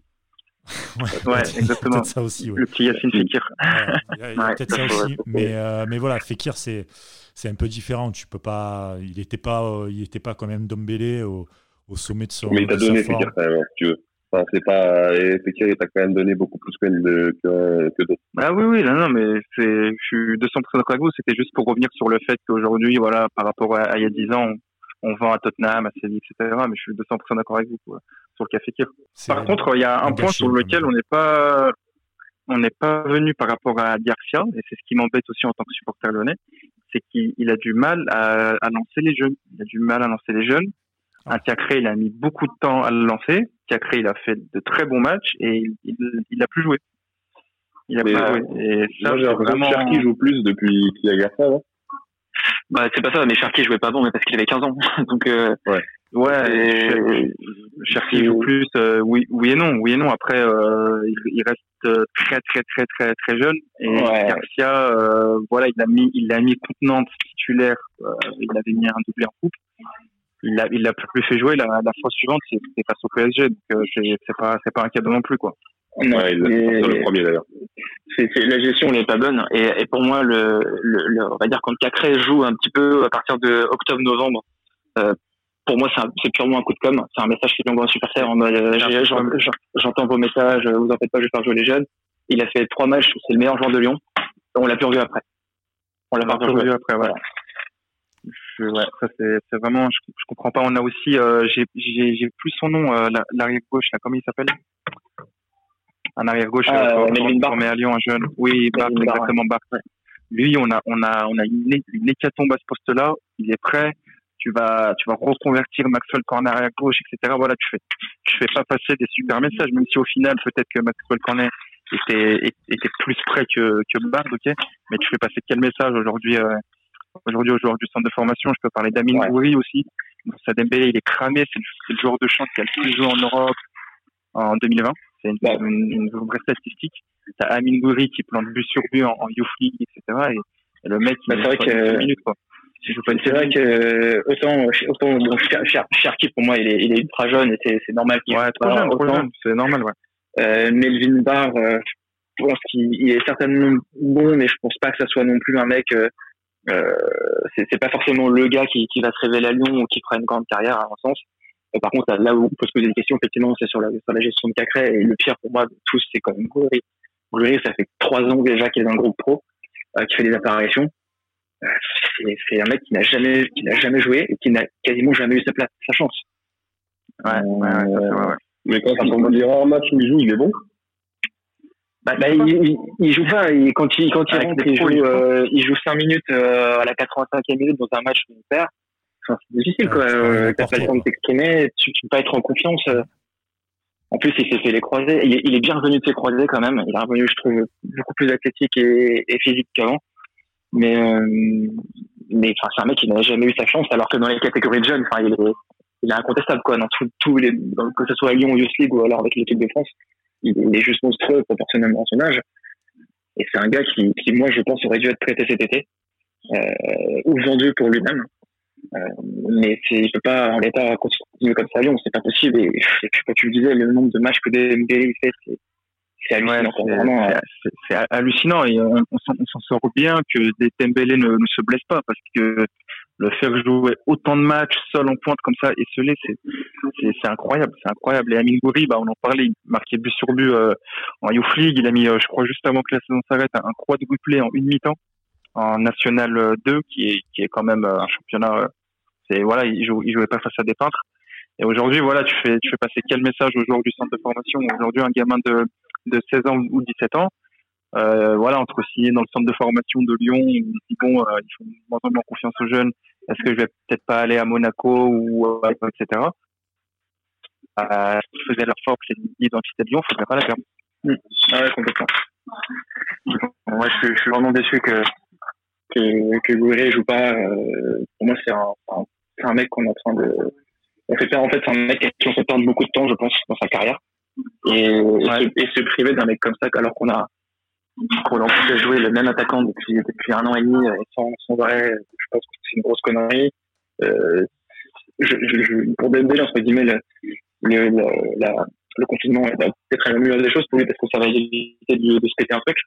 Ouais, ouais exactement. ça aussi. Ouais. Le petit Yacine Fekir. il y a, a peut-être ça aussi. Mais, euh, mais voilà, Fekir, c'est, c'est un peu différent. Tu peux pas, il n'était pas, il était pas quand même Dombélé au, au sommet de son. Mais il t'a donné Fekir quand même, si tu veux. Enfin, c'est pas, et Fekir, il t'a quand même donné beaucoup plus que, que, que d'autres. Ah oui, oui, non, non, mais c'est, je suis 200% d'accord avec vous. C'était juste pour revenir sur le fait qu'aujourd'hui, voilà, par rapport à, il y a 10 ans, on, vend à Tottenham, à Séville, etc. Mais je suis 200% d'accord avec vous, quoi, sur le cas Fekir. Par contre, il y a un point sur lequel on n'est pas, on n'est pas venu par rapport à Garcia, et c'est ce qui m'embête aussi en tant que supporter lyonnais, c'est qu'il a du mal à, à lancer les jeunes. Il a du mal à lancer les jeunes. Un Cacré, il a mis beaucoup de temps à le lancer. Cacré, il a fait de très bons matchs et il, il, a plus joué. Il a plus joué. Et ça, j'ai vraiment... Cherki joue plus depuis qu'il a Garcia, non? Bah, c'est pas ça, mais Cherki jouait pas bon, mais parce qu'il avait 15 ans. *laughs* Donc, euh, ouais. Ouais, Cherki joue plus, euh, oui, oui et non, oui et non. Après, euh, il, il, reste très, très, très, très, très jeune. Et ouais. Garcia, euh, voilà, il a mis, il a mis contenante titulaire. Euh, il avait mis un doublé en coupe il l'a il a plus fait jouer la, la fois suivante c'était face au PSG donc euh, c'est pas c'est pas un cadeau non plus quoi ouais, le premier d'ailleurs. c'est la gestion n'est pas bonne. Et, et, pour moi le, le, on va dire quand Cacré joue un petit peu à partir de octobre novembre euh, pour moi c'est purement un coup de com. C'est un message qui lui envoie un super en mode euh, j'entends vos messages vous en faites pas je vais faire jouer les jeunes. Il a fait trois matchs c'est le meilleur joueur de Lyon. On l'a plus revu après. On l'a pas revu après voilà ouais, ça c'est, c'est vraiment, je, je, comprends pas. On a aussi, euh, j'ai, j'ai, j'ai plus son nom, euh, l'arrière gauche, là, comment il s'appelle? Un arrière gauche, ah, euh, formé à Lyon, un jeune. Oui, Bart, exactement Bart. Lui, on a, on a, on a une, une hécatombe à ce poste-là. Il est prêt. Tu vas, tu vas reconvertir Maxwell Cornet arrière gauche, etc. Voilà, tu fais, tu fais pas passer des super messages, même si au final, peut-être que Maxwell Cornet était, était plus prêt que, que Bard, ok? Mais tu fais passer quel message aujourd'hui euh, aujourd'hui au joueur du centre de formation? Je peux parler d'Amin ouais. aussi. Ça Dembélé, il est cramé. C'est le, joueur de champ qui a le plus joué en Europe en 2020. C'est une, une, une, vraie statistique. T'as Amin Gouiri qui plante but sur but en, en Youth League, etc. Et, et le mec, bah, c'est vrai que minutes, quoi. c'est vrai que autant, autant bon, Cherki pour moi il est, il est ultra jeune et c'est normal qu'il ouais, trop jeune, c'est normal ouais. Euh, Melvin Barr, euh, je pense qu'il est certainement bon, mais je pense pas que ça soit non plus un mec. Euh, euh c'est pas forcément le gars qui, qui va se révéler à Lyon ou qui fera une grande carrière à mon sens. Par contre, là où on peut se poser des questions, effectivement, c'est sur la, sur la gestion de Cacré. Et le pire pour moi de tous, c'est quand même Goury. Goury, ça fait trois ans déjà qu'il est dans le groupe pro, euh, qui fait des apparitions. Euh, c'est un mec qui n'a jamais, qui n'a jamais joué et qui n'a quasiment jamais eu sa place, sa chance. Ouais, ouais, ouais, ouais, Mais quand on les rares matchs où il joue, il est bon. Bah, bah il, il, joue pas. Il, quand il, quand il rentre, il joue, euh, il joue 5 minutes euh, à la 85e minute dans un match où il perd. Enfin, c'est difficile, quoi. Euh, T'as pas le temps de t'exprimer. Tu, tu peux pas être en confiance. Euh. En plus, il s'est fait les croisés. Il est, il est, bien revenu de ses croisés quand même. Il est revenu, je trouve, beaucoup plus athlétique et, et physique qu'avant. Mais, euh, mais enfin, c'est un mec qui n'a jamais eu sa chance, alors que dans les catégories de jeunes, enfin, il est, il est incontestable, quoi. Dans tous les, que ce soit à Lyon ou Youth League ou alors avec l'équipe de France il, est juste monstrueux proportionnellement à son âge. Et c'est un gars qui, qui, moi, je pense, aurait dû être prêté cet été euh, ou vendu pour lui-même. Euh, mais il peut pas en l'état continuer comme ça à Lyon, c'est pas possible. Et, et puis, comme tu le disais, le nombre de matchs que Dembélé fait, c'est c'est hallucinant. Ouais, c'est hallucinant et on, on s'en sort bien que des Dembélé ne, ne se blesse pas parce que le faire jouer autant de matchs seul en pointe comme ça et se c'est c'est incroyable c'est incroyable et Amin Goury bah on en parlait il marquait but sur but euh, en Youth League il a mis euh, je crois juste avant que la saison s'arrête un, croix de play en une mi-temps en National 2 qui est qui est quand même euh, un championnat c'est voilà il, joue, il jouait pas face à des peintres et aujourd'hui voilà tu fais tu fais passer quel message aux joueurs du centre de formation aujourd'hui un gamin de de 16 ans ou 17 ans euh, voilà, entre signer dans le centre de formation de Lyon, ils bon, euh, ils font moins en moins confiance aux jeunes. Est-ce que je vais peut-être pas aller à Monaco ou euh, etc. Euh, qui faisait leur force, c'est l'identité de Lyon, faudrait pas la perdre. Mmh. Ah ouais, complètement. Moi, je, je, suis vraiment déçu que que que Gouiri joue pas. Euh, pour moi, c'est un, un, un mec qu'on est en train de on fait perdre en fait c'est un mec qui on fait perdre beaucoup de temps je pense dans sa carrière et, et, se, priver d'un mec comme ça alors qu'on a qu'on a fait jouer le même attaquant depuis, depuis un an et demi euh, sans, sans arrêt, je pense que c'est une grosse connerie. Euh, je, je, pour Dembélé, entre guillemets, le, le, le, la, le confinement va peut-être améliorer des choses pour lui parce que ça va éviter de, de se péter un truc.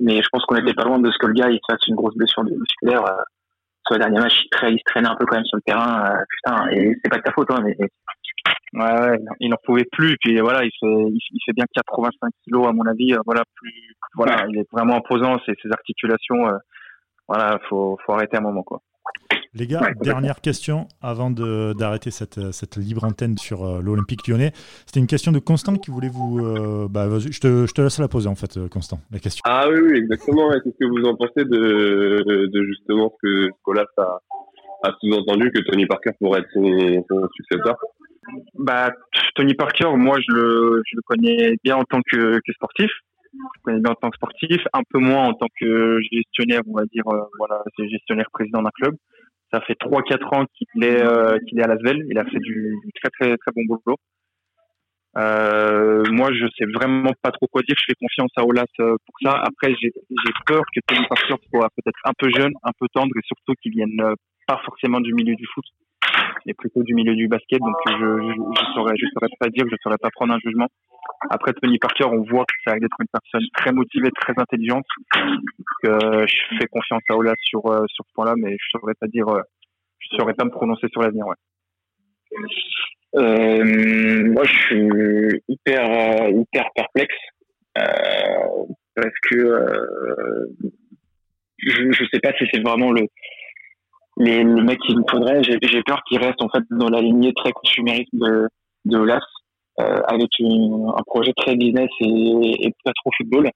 Mais je pense qu'on était pas loin de ce que le gars il fasse une grosse blessure musculaire. Euh, sur le dernier match, il, il se traînait un peu quand même sur le terrain. Euh, putain, et c'est pas de ta faute, hein, mais Ouais, ouais, il n'en pouvait plus. Puis voilà, il fait, il, fait bien 85 kilos à mon avis. Euh, voilà, plus, voilà, il est vraiment imposant. Ses, ses articulations, euh, voilà, faut, faut arrêter un moment quoi. Les gars, dernière question avant d'arrêter cette, cette, libre antenne sur euh, l'Olympique lyonnais. C'était une question de Constant qui voulait vous. Euh, bah, je, te, je te laisse la poser en fait, Constant, la question. Ah oui, oui, exactement. Qu'est-ce que vous en pensez de, de justement ce que Colas a, a sous-entendu que Tony Parker pourrait être son, son successeur? Bah, Tony Parker, moi, je le, je le connais bien en tant que, que sportif. Je le connais bien en tant que sportif, un peu moins en tant que gestionnaire, on va dire, euh, voilà, c'est gestionnaire président d'un club. Ça fait 3-4 ans qu'il est, euh, qu'il est à Lasvel. Il a fait du, très, très, très bon boulot. Euh, moi, je sais vraiment pas trop quoi dire. Je fais confiance à Olas euh, pour ça. Après, j'ai peur que Tony Parker soit peut-être un peu jeune, un peu tendre et surtout qu'il vienne pas forcément du milieu du foot mais plutôt du milieu du basket. Donc je je, saurais je saurais pas dire, je saurais pas prendre un jugement. Après Tony Parker, on voit que ça a d'être une personne très motivée, très intelligente. Que je fais confiance à Ola sur euh, sur ce point-là, mais je saurais pas dire, euh, je saurais pas me prononcer sur l'avenir. Euh, moi, je suis hyper hyper perplexe parce que je je sais pas si c'est vraiment le mais le mec qu'il me faudrait, j'ai peur qu'il reste en fait dans la lignée très consumériste de, de Olas, euh, avec un projet très business et, et, pas trop football.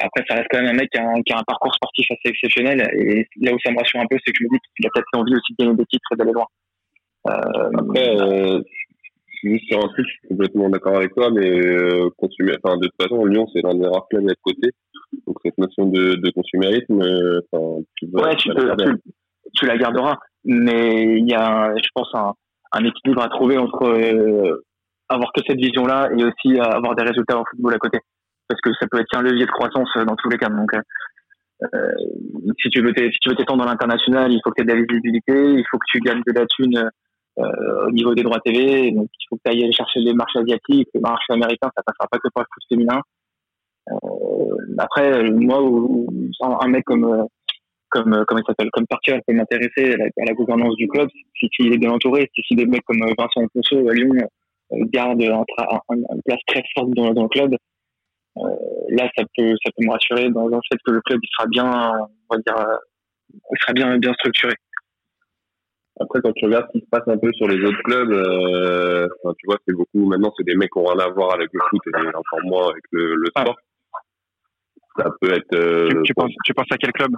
Après, ça reste quand même un mec qui a un, qui a un, parcours sportif assez exceptionnel. Et là où ça me rassure un peu, c'est que je me dis qu'il a peut-être envie aussi de gagner des titres et d'aller loin. Euh, Après, euh, juste sur un truc, je suis complètement d'accord avec toi, mais euh, consumer, enfin, de toute façon, Lyon, c'est l'un des rares clubs à côté. Donc cette notion de, de consumérisme, enfin, tu, ouais, tu, peux, tu la garderas. Mais il y a, je pense, un, équilibre à trouver entre euh, avoir que cette vision-là et aussi avoir des résultats en football à côté. Parce que ça peut être un levier de croissance dans tous les cas. Donc, euh, euh, si tu veux si tu t'étendre dans l'international, il faut que tu aies de la visibilité, il faut que tu gagnes de la thune euh, au niveau des droits TV, donc il faut que tu ailles chercher les marchés asiatiques, les marchés américains, ça passera pas que par le foot féminin. Euh, après, moi, un mec comme comme comment il s'appelle, comme Parker peut m'intéresser à, la gouvernance du club si, il est bien entouré, si, des mecs comme Vincent Ponceau à Lyon gardent une place très forte dans, dans le club, euh, là, ça peut, ça peut me rassurer dans le fait que le club il sera bien, on va dire, euh, il sera bien, bien structuré. Après, quand tu regardes ce qui se passe un peu sur les autres clubs, euh, tu vois, c'est beaucoup. Maintenant, c'est des mecs qui ont rien à voir avec le foot et encore moins avec le, le ah. sport. Ça peut être. Euh, tu, penses, tu penses à quel club?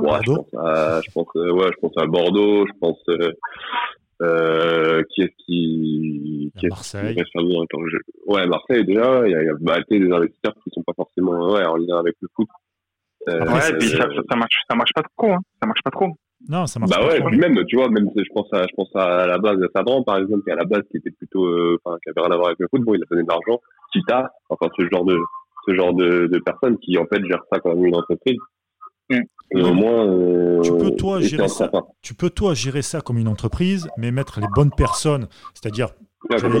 Ouais, je pense à, je pense, ouais, je pense à Bordeaux. Je pense euh, qui est-ce qui, qui est Marseille. ouais, Marseille déjà. Il y a, il y a bah, des investisseurs qui sont pas forcément ouais, en lien avec le foot. Euh, ouais, et puis ça, ça, marche, ça marche pas trop. Hein. Ça marche pas trop. Non, ça marche bah pas ouais, trop. Puis même, tu vois, même je pense à, je pense à la base de Sadran, par exemple, qui à la base qui était plutôt, euh, enfin, qui avait rien à voir avec le foot. Bon, il a donné de l'argent. Kita, enfin, ce genre de, ce genre de, de personnes qui en fait gèrent ça comme une entreprise. Et au moins, euh, tu peux toi gérer ça. Tu peux toi gérer ça comme une entreprise, mais mettre les bonnes personnes, c'est-à-dire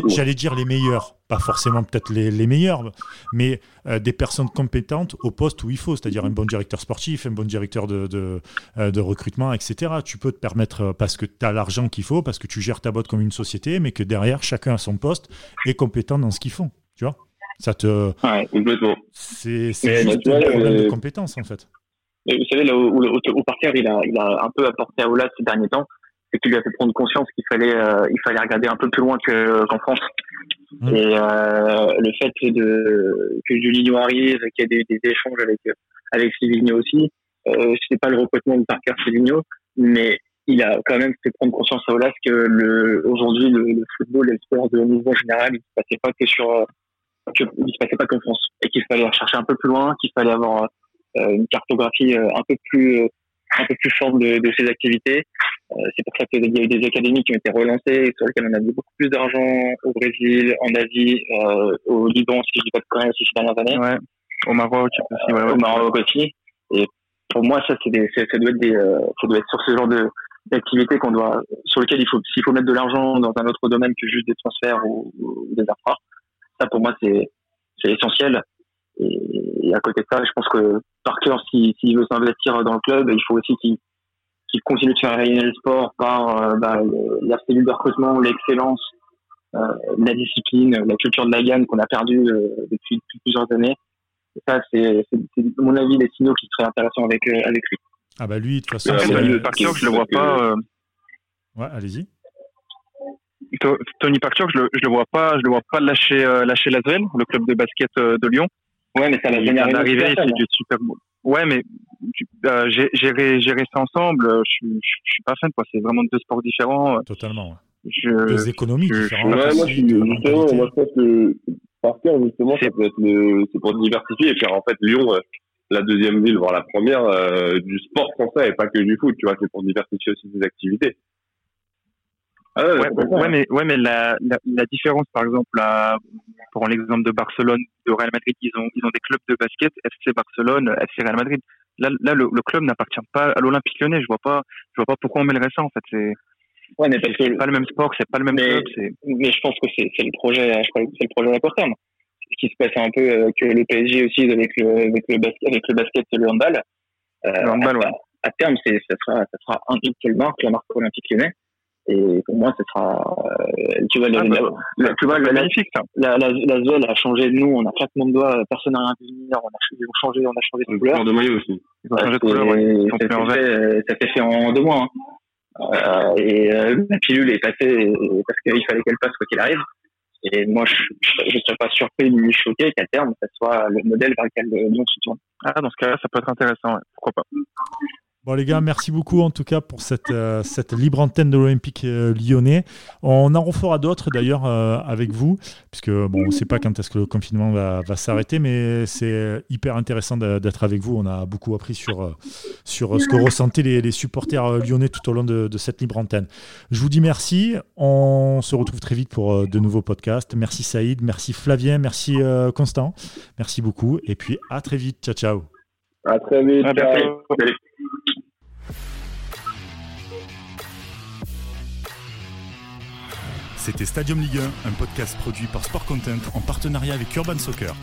J'allais dire les meilleurs, pas forcément peut-être les, les, meilleurs, mais euh, des personnes compétentes au poste où il faut, c'est-à-dire un bon directeur sportif, un bon directeur de, de, euh, de, recrutement, etc. Tu peux te permettre, parce que tu as l'argent qu'il faut, parce que tu gères ta boîte comme une société, mais que derrière, chacun à son poste est compétent dans ce qu'ils font. Tu vois? Ça te. Ouais, complètement. C'est juste un problème de compétence, en fait vous savez, là où, au, Parker, il a, il a un peu apporté à Ola ces derniers temps, c'est qu'il lui a fait prendre conscience qu'il fallait, euh, il fallait regarder un peu plus loin qu'en France. Mmh. Et euh, le fait de, que Julinho arrive, qu'il y ait des, des, échanges avec, avec Silvino aussi, euh, c'est pas le recrutement de Parker Silvino, mais il a quand même fait prendre conscience à Olas que le, aujourd'hui, le, le, football et le sport de niveau général, il se passait pas que sur, que, il se passait pas qu'en France. Et qu'il fallait chercher un peu plus loin, qu'il fallait avoir euh, une cartographie euh, un peu plus euh, un peu plus forte de, de ces activités. c'est pour ça qu'il y a eu des académies qui ont été relancées, sur lesquelles on a mis beaucoup plus d'argent au Brésil, en Asie, au Liban, si je dis pas de conneries, ces dernières années. Ouais. Au Maroc aussi. Ouais, au Maroc aussi. Et pour moi, ça, c'est des, ça doit être des, ça doit être sur ce genre de d'activités qu'on doit, sur lesquelles il faut, s'il faut mettre de l'argent dans un autre domaine que juste des transferts ou, ou des affaires, ça pour moi c'est, c'est essentiel. Et, à côté de ça, je pense que Parker, s'il veut s'investir dans le club, il faut aussi qu'il continue de faire rayonner le sport par euh, bah, la cellule de recrutement, l'excellence, euh, la discipline, la culture de la gamme qu'on a perdue euh, depuis, plusieurs années. Et ça, c'est, à mon avis, des signaux qui seraient intéressants avec, euh, avec lui. Ah bah lui, de toute façon, Parker, je le vois pas. Ouais, allez-y. Tony Parker, je le, je le vois pas, je le vois pas lâcher, lâcher l'Asvel, le club de basket de Lyon. Ouais, mais ça va bien arriver. C'est du super Ouais, mais euh, gérer, gérer ça ensemble, euh, je, je, je suis pas fan. quoi. C'est vraiment deux sports différents. Totalement. Je, deux économies différentes. Ouais, moi, je justement, moi, je pense que partir, justement, ça peut être le, c'est pour diversifier et faire en fait Lyon, euh, la deuxième ville, voire la première euh, du sport français et pas que du foot. Tu vois, c'est pour diversifier aussi des activités. Ah ouais, ouais, mais, ouais, mais la, la, la différence, par exemple, là, pour l'exemple de Barcelone, de Real Madrid, ils ont, ils ont des clubs de basket, FC Barcelone, FC Real Madrid. Là, là le, le club n'appartient pas à l'Olympique Lyonnais. Je vois pas, je vois pas pourquoi on mêlerait ça, en fait. C'est, ouais, mais pas le même sport, c'est pas le même mais, club. Mais je pense que c'est, c'est le projet, c'est le projet à court terme. Ce qui se passe un peu euh, que le PSG aussi avec le, avec le basket, avec le basket et le handball. Euh, le handball, à, ouais. à, terme, c'est, ça sera, ça sera un seule marque, la marque Olympique Lyonnais. Et pour moi, ce sera, euh, tu vois, ah, bah, la, tu vois, la, magnifique, la, la, a changé de nous, on a claquement de doigts, personne n'a rien vu venir, on a changé, on a changé de couleur. de maillot aussi. Ils ont changé de couleur, ouais. ça, fait fait, ça fait fait en deux mois, hein. Euh, et euh, la pilule est passée parce qu'il fallait qu'elle passe quoi qu'il arrive. Et moi, je ne serais pas surpris ni choqué qu'à terme, ça soit le modèle vers lequel Lyon se tourne. Ah, dans ce cas-là, ça peut être intéressant, ouais. pourquoi pas. Bon les gars, merci beaucoup en tout cas pour cette, euh, cette libre antenne de l'Olympique euh, lyonnais. On en refera d'autres d'ailleurs euh, avec vous, puisque bon, on ne sait pas quand est-ce que le confinement va, va s'arrêter, mais c'est hyper intéressant d'être avec vous. On a beaucoup appris sur, sur ce que ressentaient les, les supporters lyonnais tout au long de, de, cette libre antenne. Je vous dis merci. On se retrouve très vite pour de nouveaux podcasts. Merci Saïd, merci Flavien, merci Constant. Merci beaucoup. Et puis à très vite. Ciao, ciao. À très vite. C'était Stadium Ligue 1, un podcast produit par Sport Content en partenariat avec Urban Soccer.